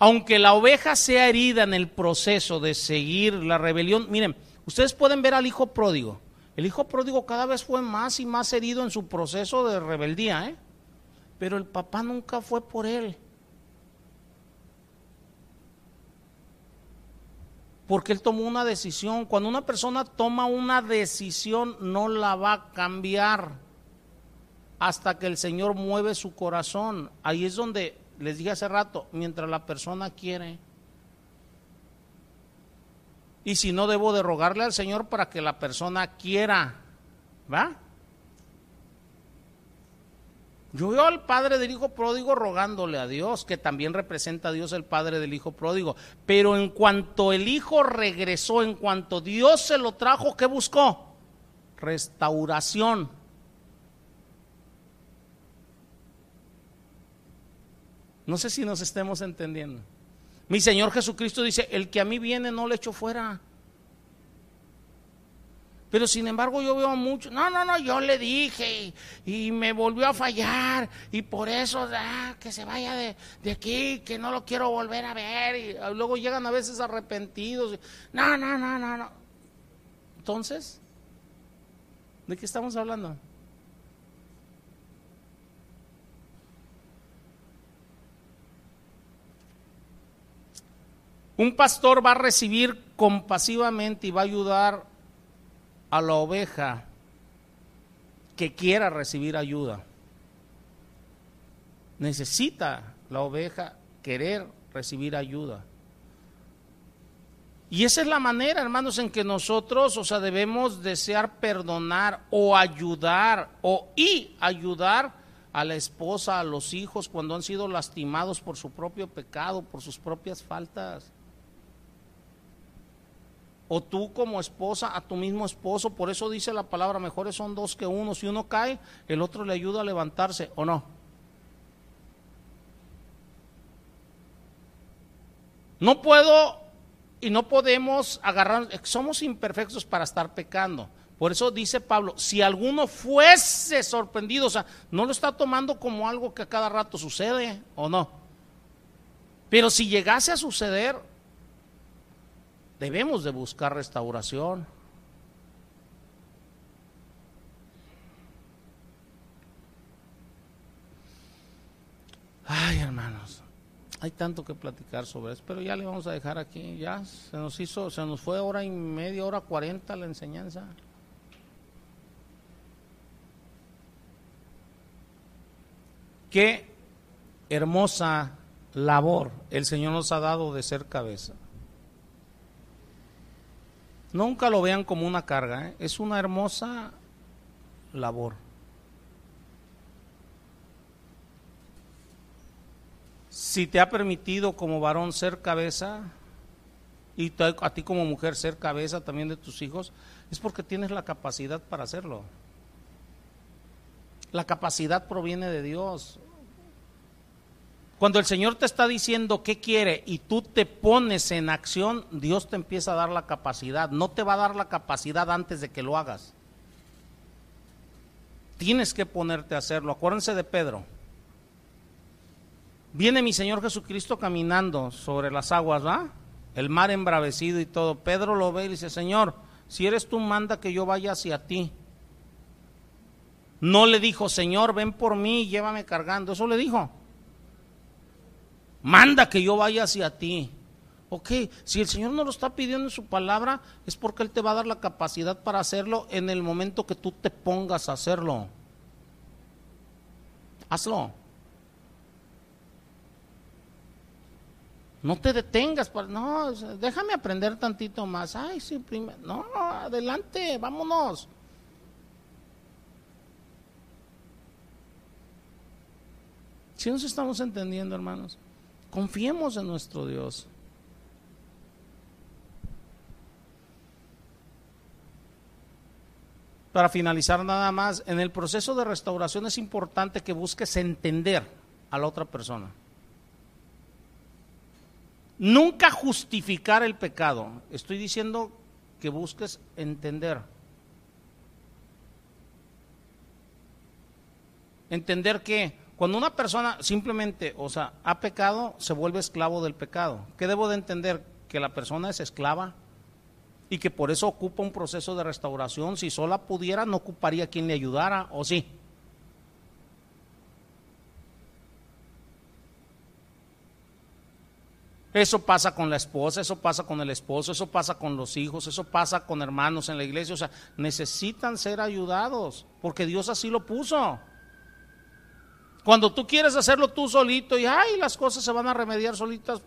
aunque la oveja sea herida en el proceso de seguir la rebelión, miren, ustedes pueden ver al hijo pródigo. El hijo pródigo cada vez fue más y más herido en su proceso de rebeldía, ¿eh? pero el papá nunca fue por él. Porque él tomó una decisión. Cuando una persona toma una decisión, no la va a cambiar hasta que el Señor mueve su corazón. Ahí es donde les dije hace rato, mientras la persona quiere. Y si no, debo de rogarle al Señor para que la persona quiera. ¿Va? Yo veo al padre del hijo pródigo rogándole a Dios, que también representa a Dios el padre del hijo pródigo. Pero en cuanto el hijo regresó, en cuanto Dios se lo trajo, ¿qué buscó? Restauración. No sé si nos estemos entendiendo. Mi Señor Jesucristo dice, el que a mí viene no le echo fuera. Pero sin embargo yo veo mucho, no, no, no, yo le dije y, me volvió a fallar y por eso, ah, que se vaya de, de, aquí, que no lo quiero volver a ver. Y luego llegan a veces arrepentidos. No, no, no, no, no. Entonces, ¿de qué estamos hablando? Un pastor va a recibir compasivamente y va a ayudar a la oveja que quiera recibir ayuda. Necesita la oveja querer recibir ayuda. Y esa es la manera, hermanos, en que nosotros, o sea, debemos desear perdonar o ayudar o y ayudar a la esposa, a los hijos cuando han sido lastimados por su propio pecado, por sus propias faltas o tú como esposa a tu mismo esposo. Por eso dice la palabra, mejores son dos que uno. Si uno cae, el otro le ayuda a levantarse, ¿o no? No puedo y no podemos agarrar, somos imperfectos para estar pecando. Por eso dice Pablo, si alguno fuese sorprendido, o sea, no lo está tomando como algo que a cada rato sucede, ¿o no? Pero si llegase a suceder, debemos de buscar restauración. Ay, hermanos, hay tanto que platicar sobre eso, pero ya le vamos a dejar aquí, ya se nos hizo, se nos fue hora y media, hora cuarenta la enseñanza. Qué hermosa labor el Señor nos ha dado de ser cabeza. Nunca lo vean como una carga, ¿eh? es una hermosa labor. Si te ha permitido como varón ser cabeza y a ti como mujer ser cabeza también de tus hijos, es porque tienes la capacidad para hacerlo. La capacidad proviene de Dios. Cuando el Señor te está diciendo qué quiere y tú te pones en acción, Dios te empieza a dar la capacidad. No te va a dar la capacidad antes de que lo hagas. Tienes que ponerte a hacerlo. Acuérdense de Pedro. Viene mi Señor Jesucristo caminando sobre las aguas, ¿va? El mar embravecido y todo. Pedro lo ve y dice, Señor, si eres tú, manda que yo vaya hacia ti. No le dijo, Señor, ven por mí, llévame cargando. Eso le dijo manda que yo vaya hacia ti. Ok, si el Señor no lo está pidiendo en su palabra, es porque Él te va a dar la capacidad para hacerlo en el momento que tú te pongas a hacerlo. Hazlo. No te detengas, no, déjame aprender tantito más. Ay, sí, primero. No, adelante, vámonos. Si nos estamos entendiendo, hermanos. Confiemos en nuestro Dios. Para finalizar nada más, en el proceso de restauración es importante que busques entender a la otra persona. Nunca justificar el pecado. Estoy diciendo que busques entender. Entender que Cuando una persona simplemente, o sea, ha pecado, se vuelve esclavo del pecado. ¿Qué debo de entender? Que la persona es esclava y que por eso ocupa un proceso de restauración. Si sola pudiera, no ocuparía quien le ayudara, ¿o sí? Eso pasa con la esposa, eso pasa con el esposo, eso pasa con los hijos, eso pasa con hermanos en la iglesia. O sea, necesitan ser ayudados, porque Dios así lo puso. Cuando tú quieres hacerlo tú solito y ay, las cosas se van a remediar solitas.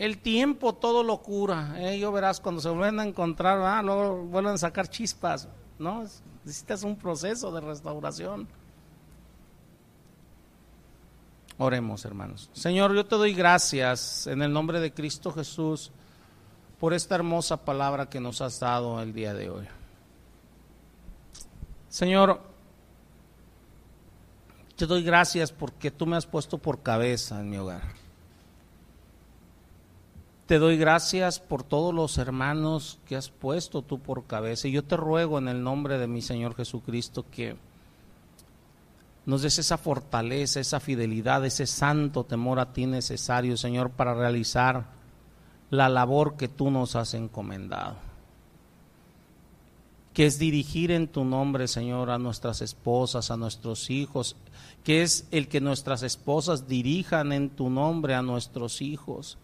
El tiempo todo lo cura. ¿eh? Yo verás cuando se vuelven a encontrar, ah, luego vuelven a sacar chispas. ¿no? Necesitas un proceso de restauración. Oremos, hermanos. Señor, yo te doy gracias en el nombre de Cristo Jesús por esta hermosa palabra que nos has dado el día de hoy. Señor, te doy gracias porque tú me has puesto por cabeza en mi hogar. Te doy gracias por todos los hermanos que has puesto tú por cabeza. Y yo te ruego en el nombre de mi Señor Jesucristo que nos des esa fortaleza, esa fidelidad, ese santo temor a ti necesario, Señor, para realizar la labor que tú nos has encomendado que es dirigir en tu nombre, Señor, a nuestras esposas, a nuestros hijos, que es el que nuestras esposas dirijan en tu nombre a nuestros hijos.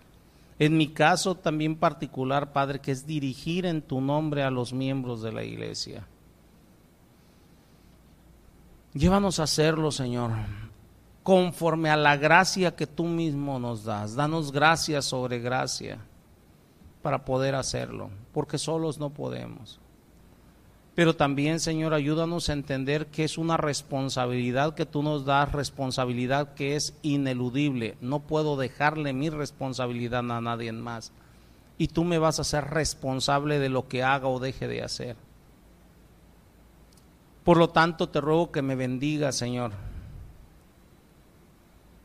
En mi caso también particular, Padre, que es dirigir en tu nombre a los miembros de la iglesia. Llévanos a hacerlo, Señor, conforme a la gracia que tú mismo nos das. Danos gracia sobre gracia para poder hacerlo, porque solos no podemos. Pero también, Señor, ayúdanos a entender que es una responsabilidad que tú nos das, responsabilidad que es ineludible. No puedo dejarle mi responsabilidad a nadie más. Y tú me vas a ser responsable de lo que haga o deje de hacer. Por lo tanto, te ruego que me bendiga, Señor,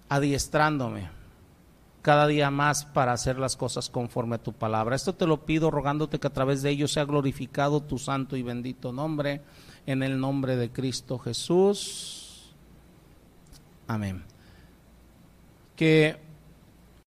adiestrándome cada día más para hacer las cosas conforme a tu palabra. Esto te lo pido rogándote que a través de ello sea glorificado tu santo y bendito nombre, en el nombre de Cristo Jesús. Amén. Que